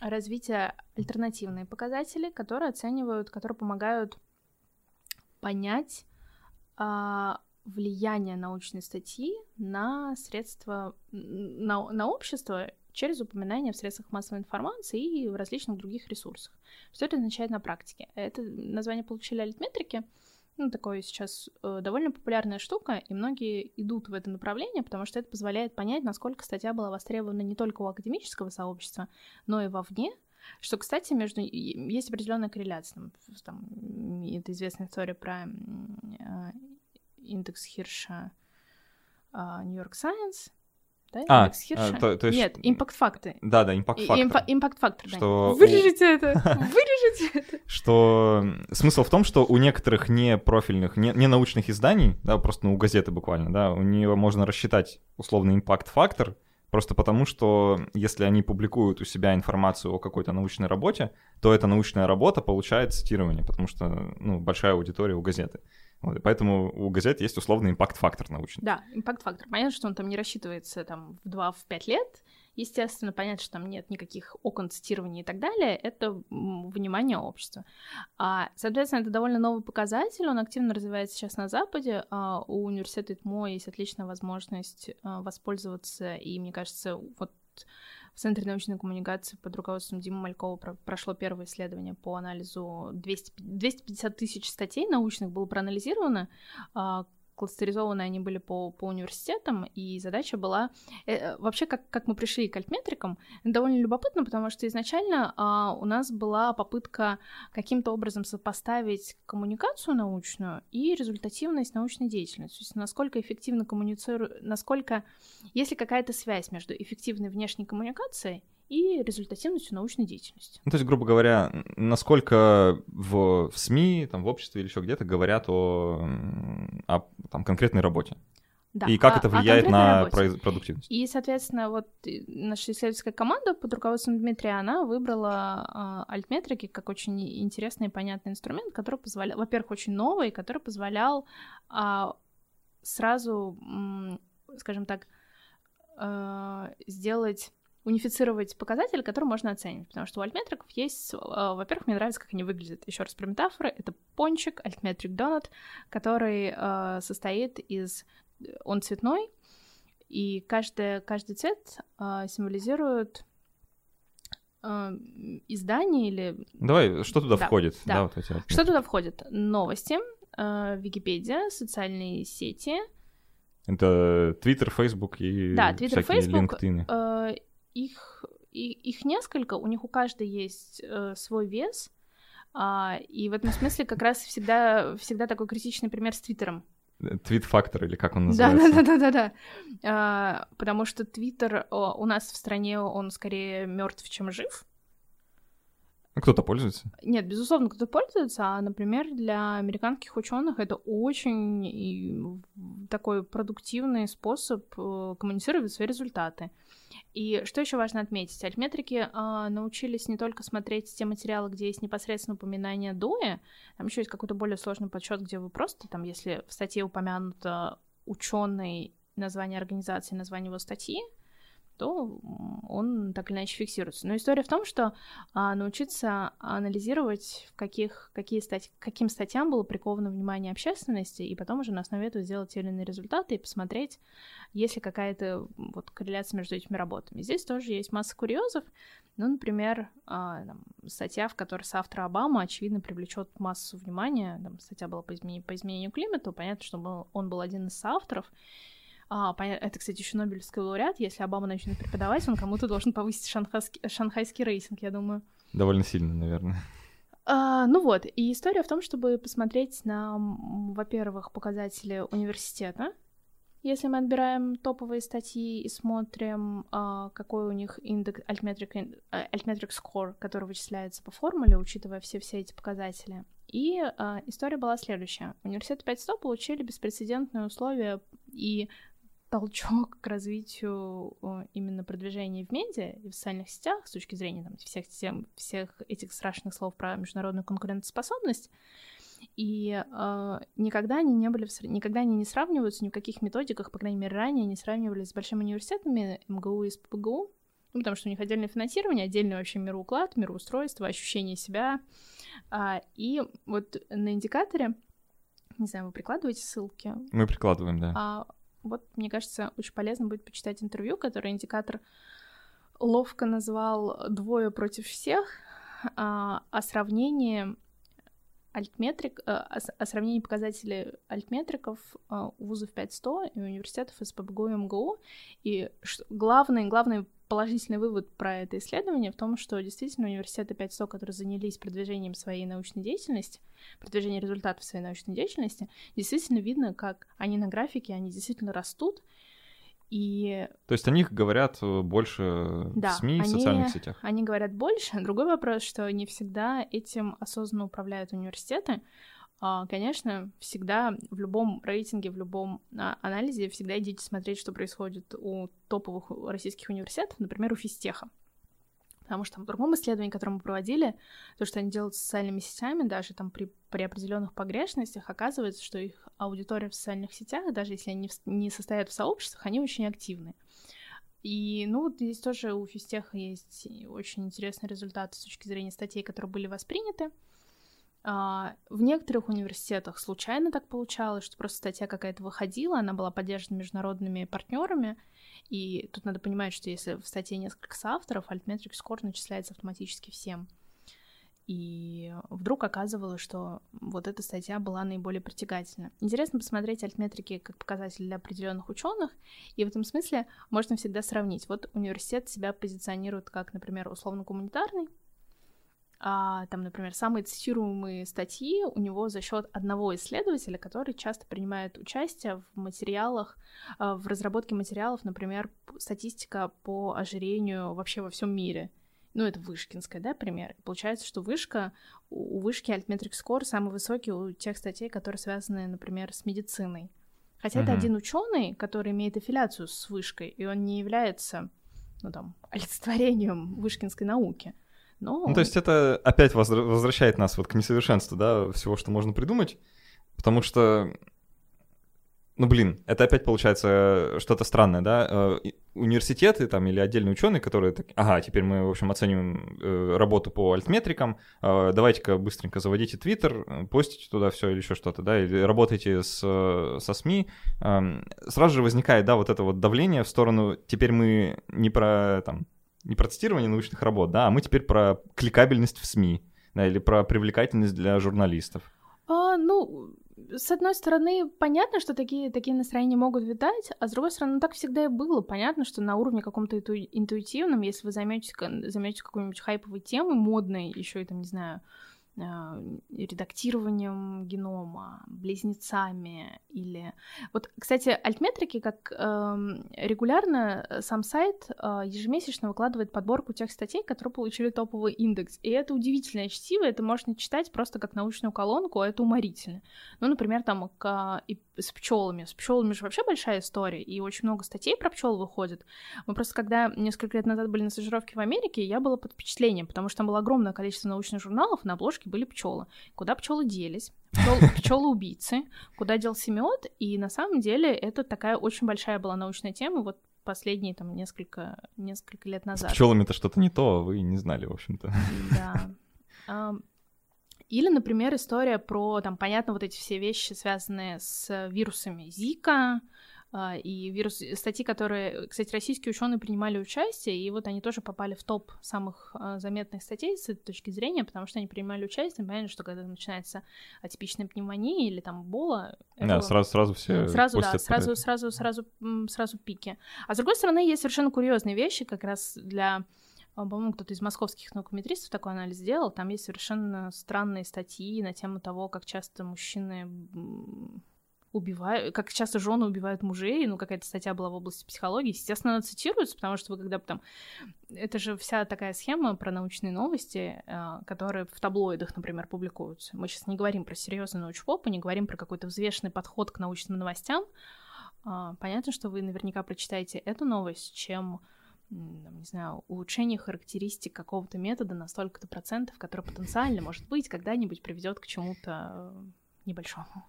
развитие альтернативные показатели, которые оценивают, которые помогают понять э, влияние научной статьи на средства, на, на общество через упоминание в средствах массовой информации и в различных других ресурсах. Что это означает на практике? Это название получили альтметрики, ну, такое сейчас э, довольно популярная штука, и многие идут в это направление, потому что это позволяет понять, насколько статья была востребована не только у академического сообщества, но и вовне, что, кстати, между есть определенная корреляция. Там, это известная история про э, индекс Хирша Нью-Йорк uh, Science, да? А, Индекс Хирша? а, то, то есть... Нет, импакт-факты. Да, да, импакт-фактор. Импакт-фактор, Что да. Вырежите это! Вырежите это! Что смысл в том, что у некоторых не профильных, не, не научных изданий, да, просто ну, у газеты буквально, да, у нее можно рассчитать условный импакт-фактор, Просто потому, что если они публикуют у себя информацию о какой-то научной работе, то эта научная работа получает цитирование, потому что ну, большая аудитория у газеты. Вот, поэтому у газет есть условный импакт-фактор научный. Да, импакт-фактор. Понятно, что он там не рассчитывается там в 2-5 лет. Естественно, понятно, что там нет никаких окон цитирования и так далее. Это внимание общества. А, соответственно, это довольно новый показатель. Он активно развивается сейчас на Западе. А, у университета ИТМО есть отличная возможность а, воспользоваться. И, мне кажется, вот в Центре научной коммуникации под руководством Димы Малькова про прошло первое исследование по анализу 200, 250 тысяч статей научных было проанализировано, а, кластеризованы они были по, по университетам, и задача была... Э, вообще, как, как мы пришли к альтметрикам, довольно любопытно, потому что изначально э, у нас была попытка каким-то образом сопоставить коммуникацию научную и результативность научной деятельности. То есть насколько эффективно коммуницируют... Насколько... Есть ли какая-то связь между эффективной внешней коммуникацией и результативностью научной деятельности. Ну, то есть, грубо говоря, насколько в, в СМИ, там, в обществе или еще где-то говорят о, о там, конкретной работе. Да, и как а, это влияет на работе. продуктивность? И, соответственно, вот наша исследовательская команда под руководством Дмитрия, она выбрала э, альтметрики как очень интересный и понятный инструмент, который позволял, во-первых, очень новый, который позволял э, сразу, э, скажем так, э, сделать унифицировать показатели, которые можно оценить. Потому что у альтметриков есть... Во-первых, мне нравится, как они выглядят. Еще раз про метафоры. Это пончик, альтметрик донат, который э, состоит из... Он цветной, и каждый, каждый цвет э, символизирует э, издание или... Давай, что туда да, входит? Да. Да, вот эти что туда входит? Новости, э, Википедия, социальные сети. Это Twitter, Facebook и да, всякие Facebook, LinkedIn. Э, их, их несколько, у них у каждой есть э, свой вес, а, и в этом смысле как раз всегда, всегда такой критичный пример с Твиттером. Твит-фактор, или как он называется? да, да, да, да. А, потому что Твиттер у нас в стране он скорее мертв, чем жив. Ну, Кто-то пользуется? Нет, безусловно, кто-то пользуется, а, например, для американских ученых это очень такой продуктивный способ э, коммуницировать свои результаты. И что еще важно отметить? Альтметрики э, научились не только смотреть те материалы, где есть непосредственно упоминание ДОЭ, там еще есть какой-то более сложный подсчет, где вы просто, там, если в статье упомянуто ученый, название организации, название его статьи, то он так или иначе фиксируется. Но история в том, что а, научиться анализировать, в каких, какие стать, каким статьям было приковано внимание общественности, и потом уже на основе этого сделать те или иные результаты и посмотреть, есть ли какая-то вот, корреляция между этими работами. Здесь тоже есть масса курьезов. Ну, например, а, там, статья, в которой соавтор Обама, очевидно, привлечет массу внимания. Там, статья была по изменению, по изменению климата. Понятно, что он был один из соавторов. А, это, кстати, еще Нобелевский лауреат. Если Обама начнет преподавать, он кому-то должен повысить шанхайский, шанхайский рейтинг, я думаю. Довольно сильно, наверное. А, ну вот, и история в том, чтобы посмотреть на, во-первых, показатели университета, если мы отбираем топовые статьи и смотрим, а, какой у них индекс Altmetric, Altmetric Score, который вычисляется по формуле, учитывая все-все эти показатели. И а, история была следующая. Университет 500 получили беспрецедентные условия и толчок к развитию именно продвижения в медиа и в социальных сетях с точки зрения там, всех, тем, всех этих страшных слов про международную конкурентоспособность. И э, никогда они не были, в, никогда они не сравниваются ни в каких методиках, по крайней мере, ранее не сравнивались с большими университетами МГУ и СПБГУ, ну, потому что у них отдельное финансирование, отдельный вообще мироуклад, мироустройство, ощущение себя. А, и вот на индикаторе, не знаю, вы прикладываете ссылки? Мы прикладываем, да. А, вот, мне кажется, очень полезно будет почитать интервью, которое индикатор ловко назвал «двое против всех», а, о сравнении альтметрик, э, о, сравнении показателей альтметриков а, у вузов 5100 и университетов СПБГУ и МГУ. И главный, главный положительный вывод про это исследование в том, что действительно университеты 500, которые занялись продвижением своей научной деятельности, продвижением результатов своей научной деятельности, действительно видно, как они на графике, они действительно растут, и... То есть о них говорят э, больше да, в СМИ, они, в социальных сетях? они говорят больше. Другой вопрос, что не всегда этим осознанно управляют университеты. А, конечно, всегда в любом рейтинге, в любом а, анализе всегда идите смотреть, что происходит у топовых российских университетов, например, у физтеха. Потому что в другом исследовании, которое мы проводили, то, что они делают с социальными сетями, даже там при, при определенных погрешностях, оказывается, что их аудитория в социальных сетях, даже если они не состоят в сообществах, они очень активны. И, ну, вот здесь тоже у физтеха есть очень интересные результаты с точки зрения статей, которые были восприняты. А, в некоторых университетах случайно так получалось, что просто статья какая-то выходила, она была поддержана международными партнерами, и тут надо понимать, что если в статье несколько соавторов, Altmetric Score начисляется автоматически всем. И вдруг оказывалось, что вот эта статья была наиболее притягательна. Интересно посмотреть альтметрики как показатель для определенных ученых, и в этом смысле можно всегда сравнить. Вот университет себя позиционирует как, например, условно-гуманитарный, а, там, например, самые цитируемые статьи у него за счет одного исследователя, который часто принимает участие в материалах, а, в разработке материалов, например, статистика по ожирению вообще во всем мире. Ну, это Вышкинская, да, пример. Получается, что вышка, у вышки Altmetric Score самый высокий у тех статей, которые связаны, например, с медициной. Хотя uh-huh. это один ученый, который имеет аффилиацию с вышкой, и он не является, ну, там, олицетворением вышкинской науки. Но... Ну, то есть это опять возвращает нас вот к несовершенству, да, всего, что можно придумать, потому что, ну, блин, это опять получается что-то странное, да, э, университеты там или отдельные ученые, которые, так, ага, теперь мы, в общем, оцениваем э, работу по альтметрикам, э, давайте-ка быстренько заводите Твиттер, постите туда все или еще что-то, да, или работайте с, со СМИ, эм, сразу же возникает, да, вот это вот давление в сторону, теперь мы не про, там, не про цитирование научных работ, да, а мы теперь про кликабельность в СМИ, да, или про привлекательность для журналистов. А, ну, с одной стороны, понятно, что такие, такие настроения могут витать, а с другой стороны, ну, так всегда и было. Понятно, что на уровне каком-то интуитивном, если вы займетесь, займетесь какой-нибудь хайповой темой, модной, еще и там, не знаю, редактированием генома, близнецами или... Вот, кстати, альтметрики, как э, регулярно сам сайт э, ежемесячно выкладывает подборку тех статей, которые получили топовый индекс. И это удивительное чтиво, это можно читать просто как научную колонку, а это уморительно. Ну, например, там к, и с пчелами. С пчелами же вообще большая история, и очень много статей про пчел выходит. Мы просто, когда несколько лет назад были на стажировке в Америке, я была под впечатлением, потому что там было огромное количество научных журналов, на обложке были пчелы. Куда пчелы делись? Пчелы убийцы, куда делся мед, и на самом деле это такая очень большая была научная тема, вот последние там несколько, несколько лет назад. С пчелами-то что-то не то, а вы не знали, в общем-то. Да. Или, например, история про, там, понятно, вот эти все вещи, связанные с вирусами Зика, и вирус, статьи, которые, кстати, российские ученые принимали участие, и вот они тоже попали в топ самых а, заметных статей с этой точки зрения, потому что они принимали участие, понятно, что когда начинается атипичная пневмония или там бола... Да, это... сразу, сразу все Сразу, да, сразу, сразу, сразу, сразу пики. А с другой стороны, есть совершенно курьезные вещи как раз для по-моему, кто-то из московских наукометристов такой анализ сделал, там есть совершенно странные статьи на тему того, как часто мужчины убивают, как часто жены убивают мужей, ну, какая-то статья была в области психологии, естественно, она цитируется, потому что вы когда там... Это же вся такая схема про научные новости, э, которые в таблоидах, например, публикуются. Мы сейчас не говорим про серьезный научпоп, не говорим про какой-то взвешенный подход к научным новостям. А, понятно, что вы наверняка прочитаете эту новость, чем не знаю, улучшение характеристик какого-то метода на столько-то процентов, который потенциально, может быть, когда-нибудь приведет к чему-то э, небольшому.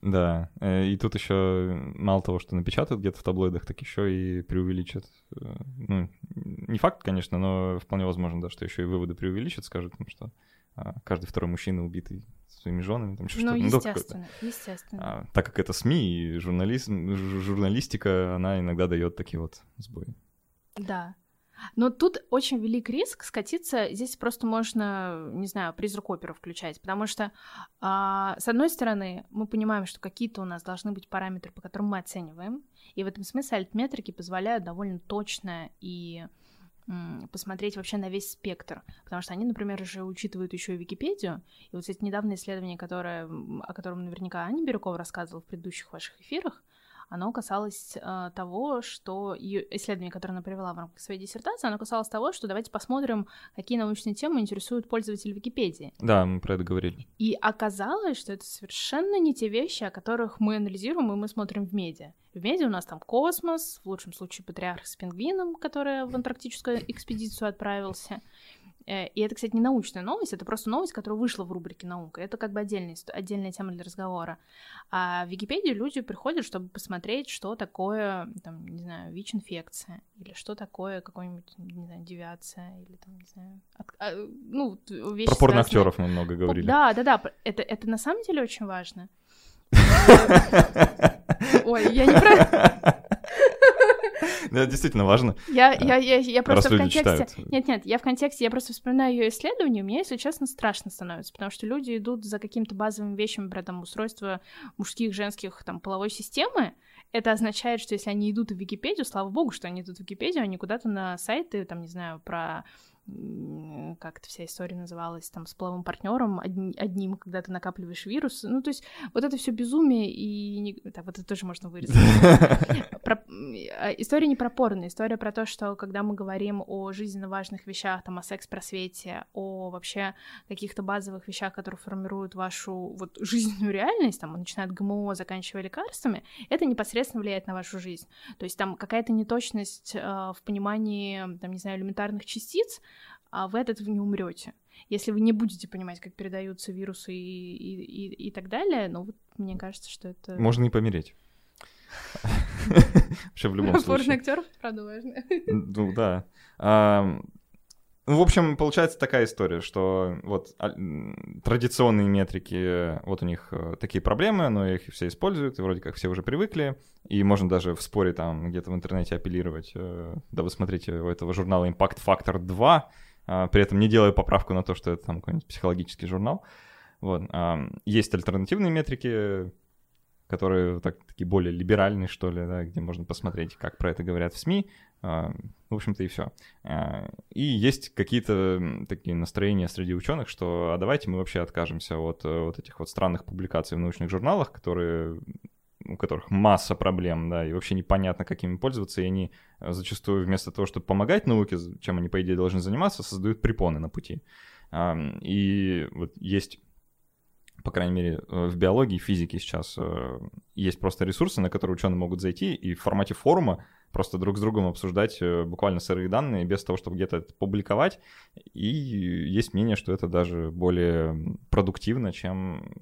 Да, э, и тут еще мало того, что напечатают где-то в таблоидах, так еще и преувеличат. Э, ну, не факт, конечно, но вполне возможно, да, что еще и выводы преувеличат, скажут, ну, что а, каждый второй мужчина убитый своими женами. Там, ну, ну, естественно, естественно. А, так как это СМИ и журналист, журналистика, она иногда дает такие вот сбои. Да. Но тут очень велик риск скатиться. Здесь просто можно, не знаю, призрак оперу включать, потому что, а, с одной стороны, мы понимаем, что какие-то у нас должны быть параметры, по которым мы оцениваем, и в этом смысле альтметрики позволяют довольно точно и посмотреть вообще на весь спектр, потому что они, например, же учитывают еще и Википедию, и вот эти недавнее исследование, которое, о котором наверняка Аня Бирюкова рассказывала в предыдущих ваших эфирах, оно касалось э, того, что ее исследование, которое она привела в рамках своей диссертации, оно касалось того, что давайте посмотрим, какие научные темы интересуют пользователей Википедии. Да, мы про это говорили. И оказалось, что это совершенно не те вещи, о которых мы анализируем и мы смотрим в медиа. В медиа у нас там космос, в лучшем случае патриарх с пингвином, который в антарктическую экспедицию отправился. Э, и это, кстати, не научная новость, это просто новость, которая вышла в рубрике «Наука». Это как бы отдельная, отдельная тема для разговора. А в Википедию люди приходят, чтобы посмотреть, что такое, там, не знаю, ВИЧ-инфекция, или что такое какой-нибудь, не знаю, девиация, или там, не знаю, от, а, ну, вещи Про порноактеров мы много говорили. Да, да, да, это, это на самом деле очень важно. Ой, я не про... Это действительно важно. Я, я, я, я просто в контексте... Нет-нет, я в контексте, я просто вспоминаю ее исследование, мне, если честно, страшно становится, потому что люди идут за какими-то базовыми вещами, про там устройство мужских, женских, там, половой системы, это означает, что если они идут в Википедию, слава богу, что они идут в Википедию, они куда-то на сайты, там, не знаю, про как эта вся история называлась, там, с половым партнером одним, одним, когда ты накапливаешь вирус. Ну, то есть вот это все безумие, и... Не... Так, вот это тоже можно вырезать. А, история не про порно, история про то, что когда мы говорим о жизненно важных вещах, там, о секс-просвете, о вообще каких-то базовых вещах, которые формируют вашу вот жизненную реальность, там, начиная от ГМО, заканчивая лекарствами, это непосредственно влияет на вашу жизнь. То есть там какая-то неточность э, в понимании, там, не знаю, элементарных частиц, а вы от этого не умрете. Если вы не будете понимать, как передаются вирусы и, и, и, и так далее, ну вот мне кажется, что это... Можно не помереть. Вообще в любом случае. Порно актеров, правда, важно. Ну да. Ну, в общем, получается такая история, что вот а, традиционные метрики, вот у них э, такие проблемы, но их все используют, и вроде как все уже привыкли, и можно даже в споре там где-то в интернете апеллировать. Э, да вы смотрите у этого журнала Impact Factor 2, а, при этом не делая поправку на то, что это там какой-нибудь психологический журнал. Вот. Есть альтернативные метрики, которые так, такие более либеральные, что ли, да, где можно посмотреть, как про это говорят в СМИ. А, в общем-то и все. А, и есть какие-то такие настроения среди ученых, что а давайте мы вообще откажемся от э, вот этих вот странных публикаций в научных журналах, которые у которых масса проблем, да, и вообще непонятно, как ими пользоваться, и они э, зачастую вместо того, чтобы помогать науке, чем они, по идее, должны заниматься, создают препоны на пути. И вот есть по крайней мере, э, в биологии, физике сейчас есть просто ресурсы, на которые ученые могут зайти и в формате форума просто друг с другом обсуждать э, буквально сырые данные без того, чтобы где-то это публиковать. И есть мнение, что это даже более продуктивно, чем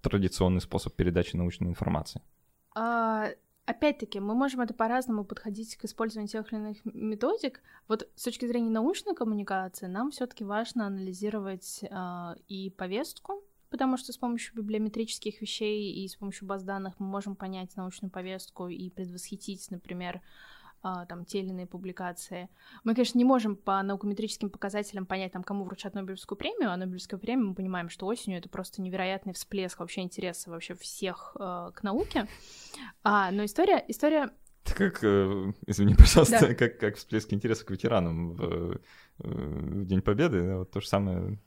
традиционный способ передачи научной информации. А, опять-таки, мы можем это по-разному подходить к использованию тех или иных методик. Вот с точки зрения научной коммуникации нам все-таки важно анализировать э, и повестку, потому что с помощью библиометрических вещей и с помощью баз данных мы можем понять научную повестку и предвосхитить, например, а, там, те или иные публикации. Мы, конечно, не можем по наукометрическим показателям понять, там, кому вручат Нобелевскую премию, а Нобелевскую премию мы понимаем, что осенью это просто невероятный всплеск вообще интереса вообще всех э, к науке. А, но история, история как, э, извини, пожалуйста, да. как, как всплеск интереса к ветеранам в, э, в День Победы, вот то же самое.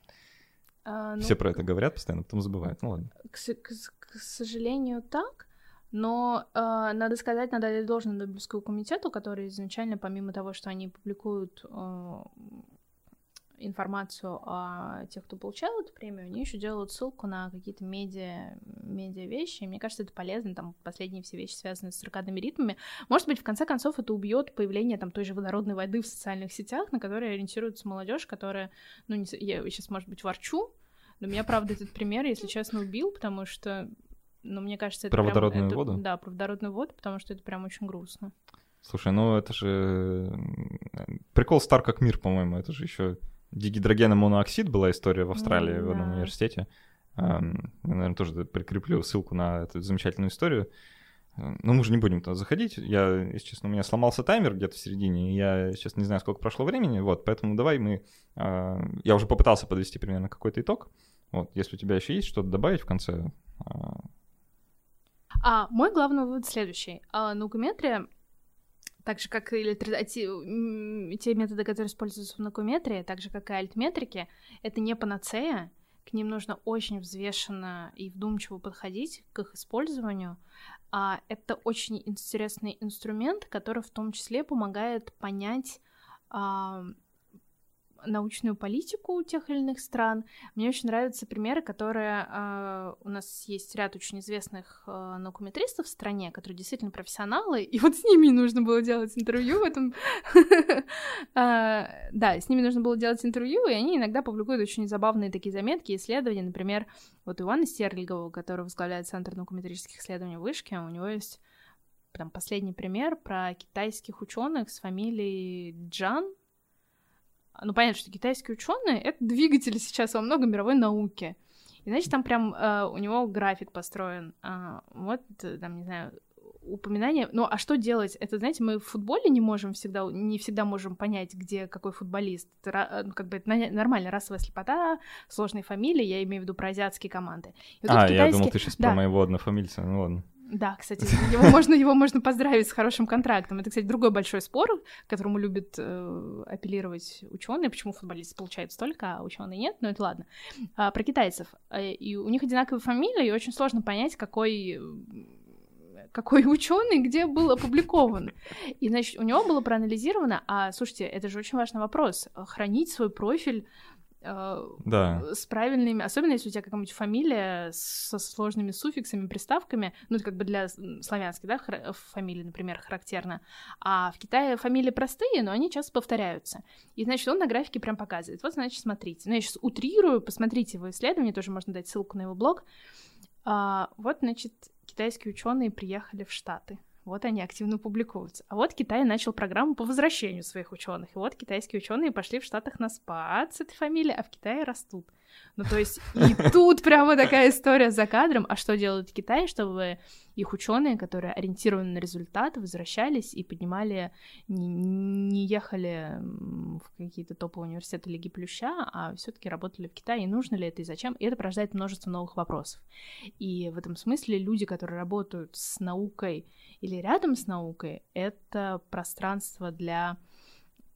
А, ну, Все про это говорят постоянно, потом забывают. Ну ладно. К, к, к сожалению, так. Но э, надо сказать, надо дать должное Нобелевскому комитету, который изначально, помимо того, что они публикуют э, информацию о тех, кто получал эту премию, они еще делают ссылку на какие-то медиа, медиа вещи. И мне кажется, это полезно. Там последние все вещи связаны с циркадными ритмами. Может быть, в конце концов, это убьет появление там той же водородной воды в социальных сетях, на которые ориентируется молодежь, которая, ну, не, я сейчас, может быть, ворчу, но меня, правда, этот пример, если честно, убил, потому что, ну, мне кажется, это Про прям, водородную это, воду? Да, про водородную воду, потому что это прям очень грустно. Слушай, ну это же прикол Стар как мир, по-моему, это же еще дигидрогена монооксид была история в Австралии mm, в одном да. университете. Я, наверное, тоже прикреплю ссылку на эту замечательную историю. Ну, мы же не будем туда заходить. Я, если честно, у меня сломался таймер где-то в середине, и я сейчас не знаю, сколько прошло времени, вот, поэтому давай мы... А, я уже попытался подвести примерно какой-то итог. Вот, если у тебя еще есть что-то добавить в конце. А, а мой главный вывод следующий. А, наукометрия так же, как и те, те методы, которые используются в наукометрии, так же, как и альтметрики, это не панацея, к ним нужно очень взвешенно и вдумчиво подходить к их использованию. А это очень интересный инструмент, который в том числе помогает понять а, научную политику тех или иных стран. Мне очень нравятся примеры, которые э, у нас есть ряд очень известных э, наукометристов в стране, которые действительно профессионалы, и вот с ними нужно было делать интервью в этом. А, да, с ними нужно было делать интервью, и они иногда публикуют очень забавные такие заметки, исследования. Например, вот Ивана Стерлигова, который возглавляет Центр наукометрических исследований в Вышке, у него есть там последний пример про китайских ученых с фамилией Джан, ну, понятно, что китайские ученые — это двигатели сейчас во много мировой науки. И, значит, там прям э, у него график построен. А, вот, там, не знаю, упоминание. Ну, а что делать? Это, знаете, мы в футболе не можем всегда, не всегда можем понять, где какой футболист. Это, ну, как бы это нормально, расовая слепота, сложные фамилии, я имею в виду про азиатские команды. Вот а, китайские... я думал, ты сейчас да. про моего однофамильца, ну ладно. Да, кстати, его можно, его можно поздравить с хорошим контрактом. Это, кстати, другой большой спор, к которому любят э, апеллировать ученые. Почему футболисты получают столько, а ученые нет? Но это ладно. А, про китайцев. Э, и у них одинаковые фамилии, и очень сложно понять, какой какой ученый где был опубликован. И, значит, у него было проанализировано, а, слушайте, это же очень важный вопрос, хранить свой профиль Э, да. с правильными, особенно если у тебя какая-нибудь фамилия со сложными суффиксами, приставками, ну, это как бы для славянских, да, хра- фамилии, например, характерно, а в Китае фамилии простые, но они часто повторяются. И, значит, он на графике прям показывает. Вот, значит, смотрите. Ну, я сейчас утрирую, посмотрите его исследование, тоже можно дать ссылку на его блог. А, вот, значит, китайские ученые приехали в Штаты. Вот они активно публикуются. А вот Китай начал программу по возвращению своих ученых. И вот китайские ученые пошли в Штатах на спад с этой фамилией, а в Китае растут. Ну, то есть, и тут прямо такая история за кадром. А что делают Китай, чтобы их ученые, которые ориентированы на результат, возвращались и поднимали, не, не ехали в какие-то топовые университеты Лиги Плюща, а все-таки работали в Китае, и нужно ли это, и зачем? И это порождает множество новых вопросов. И в этом смысле люди, которые работают с наукой или рядом с наукой, это пространство для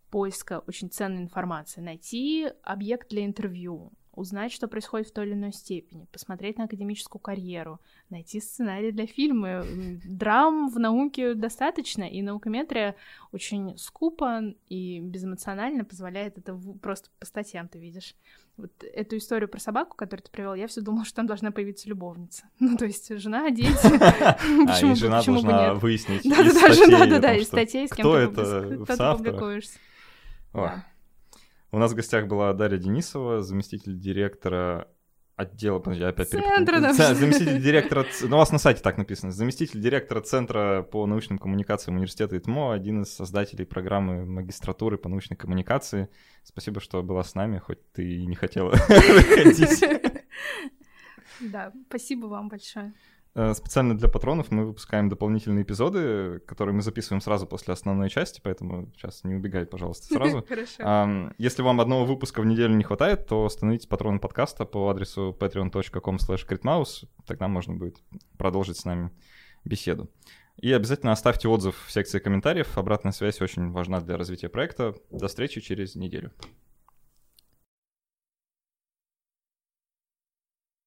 поиска очень ценной информации, найти объект для интервью, узнать, что происходит в той или иной степени, посмотреть на академическую карьеру, найти сценарий для фильма. Драм в науке достаточно, и наукометрия очень скупо и безэмоционально позволяет это просто по статьям ты видишь. Вот эту историю про собаку, которую ты привел, я все думала, что там должна появиться любовница. Ну, то есть жена, дети. А, и жена должна выяснить Да-да-да, жена, да-да, из статей, с кем ты публикуешься. У нас в гостях была Дарья Денисова, заместитель директора отдела, подожди, опять Центра, да. Заместитель директора, ну, у вас на сайте так написано, заместитель директора Центра по научным коммуникациям университета ИТМО, один из создателей программы магистратуры по научной коммуникации. Спасибо, что была с нами, хоть ты и не хотела выходить. Да, спасибо вам большое. Э, специально для патронов мы выпускаем дополнительные эпизоды, которые мы записываем сразу после основной части, поэтому сейчас не убегай, пожалуйста, сразу. Хорошо. Если вам одного выпуска в неделю не хватает, то становитесь патроном подкаста по адресу patreon.com slash тогда можно будет продолжить с нами беседу. И обязательно оставьте отзыв в секции комментариев. Обратная связь очень важна для развития проекта. До встречи через неделю.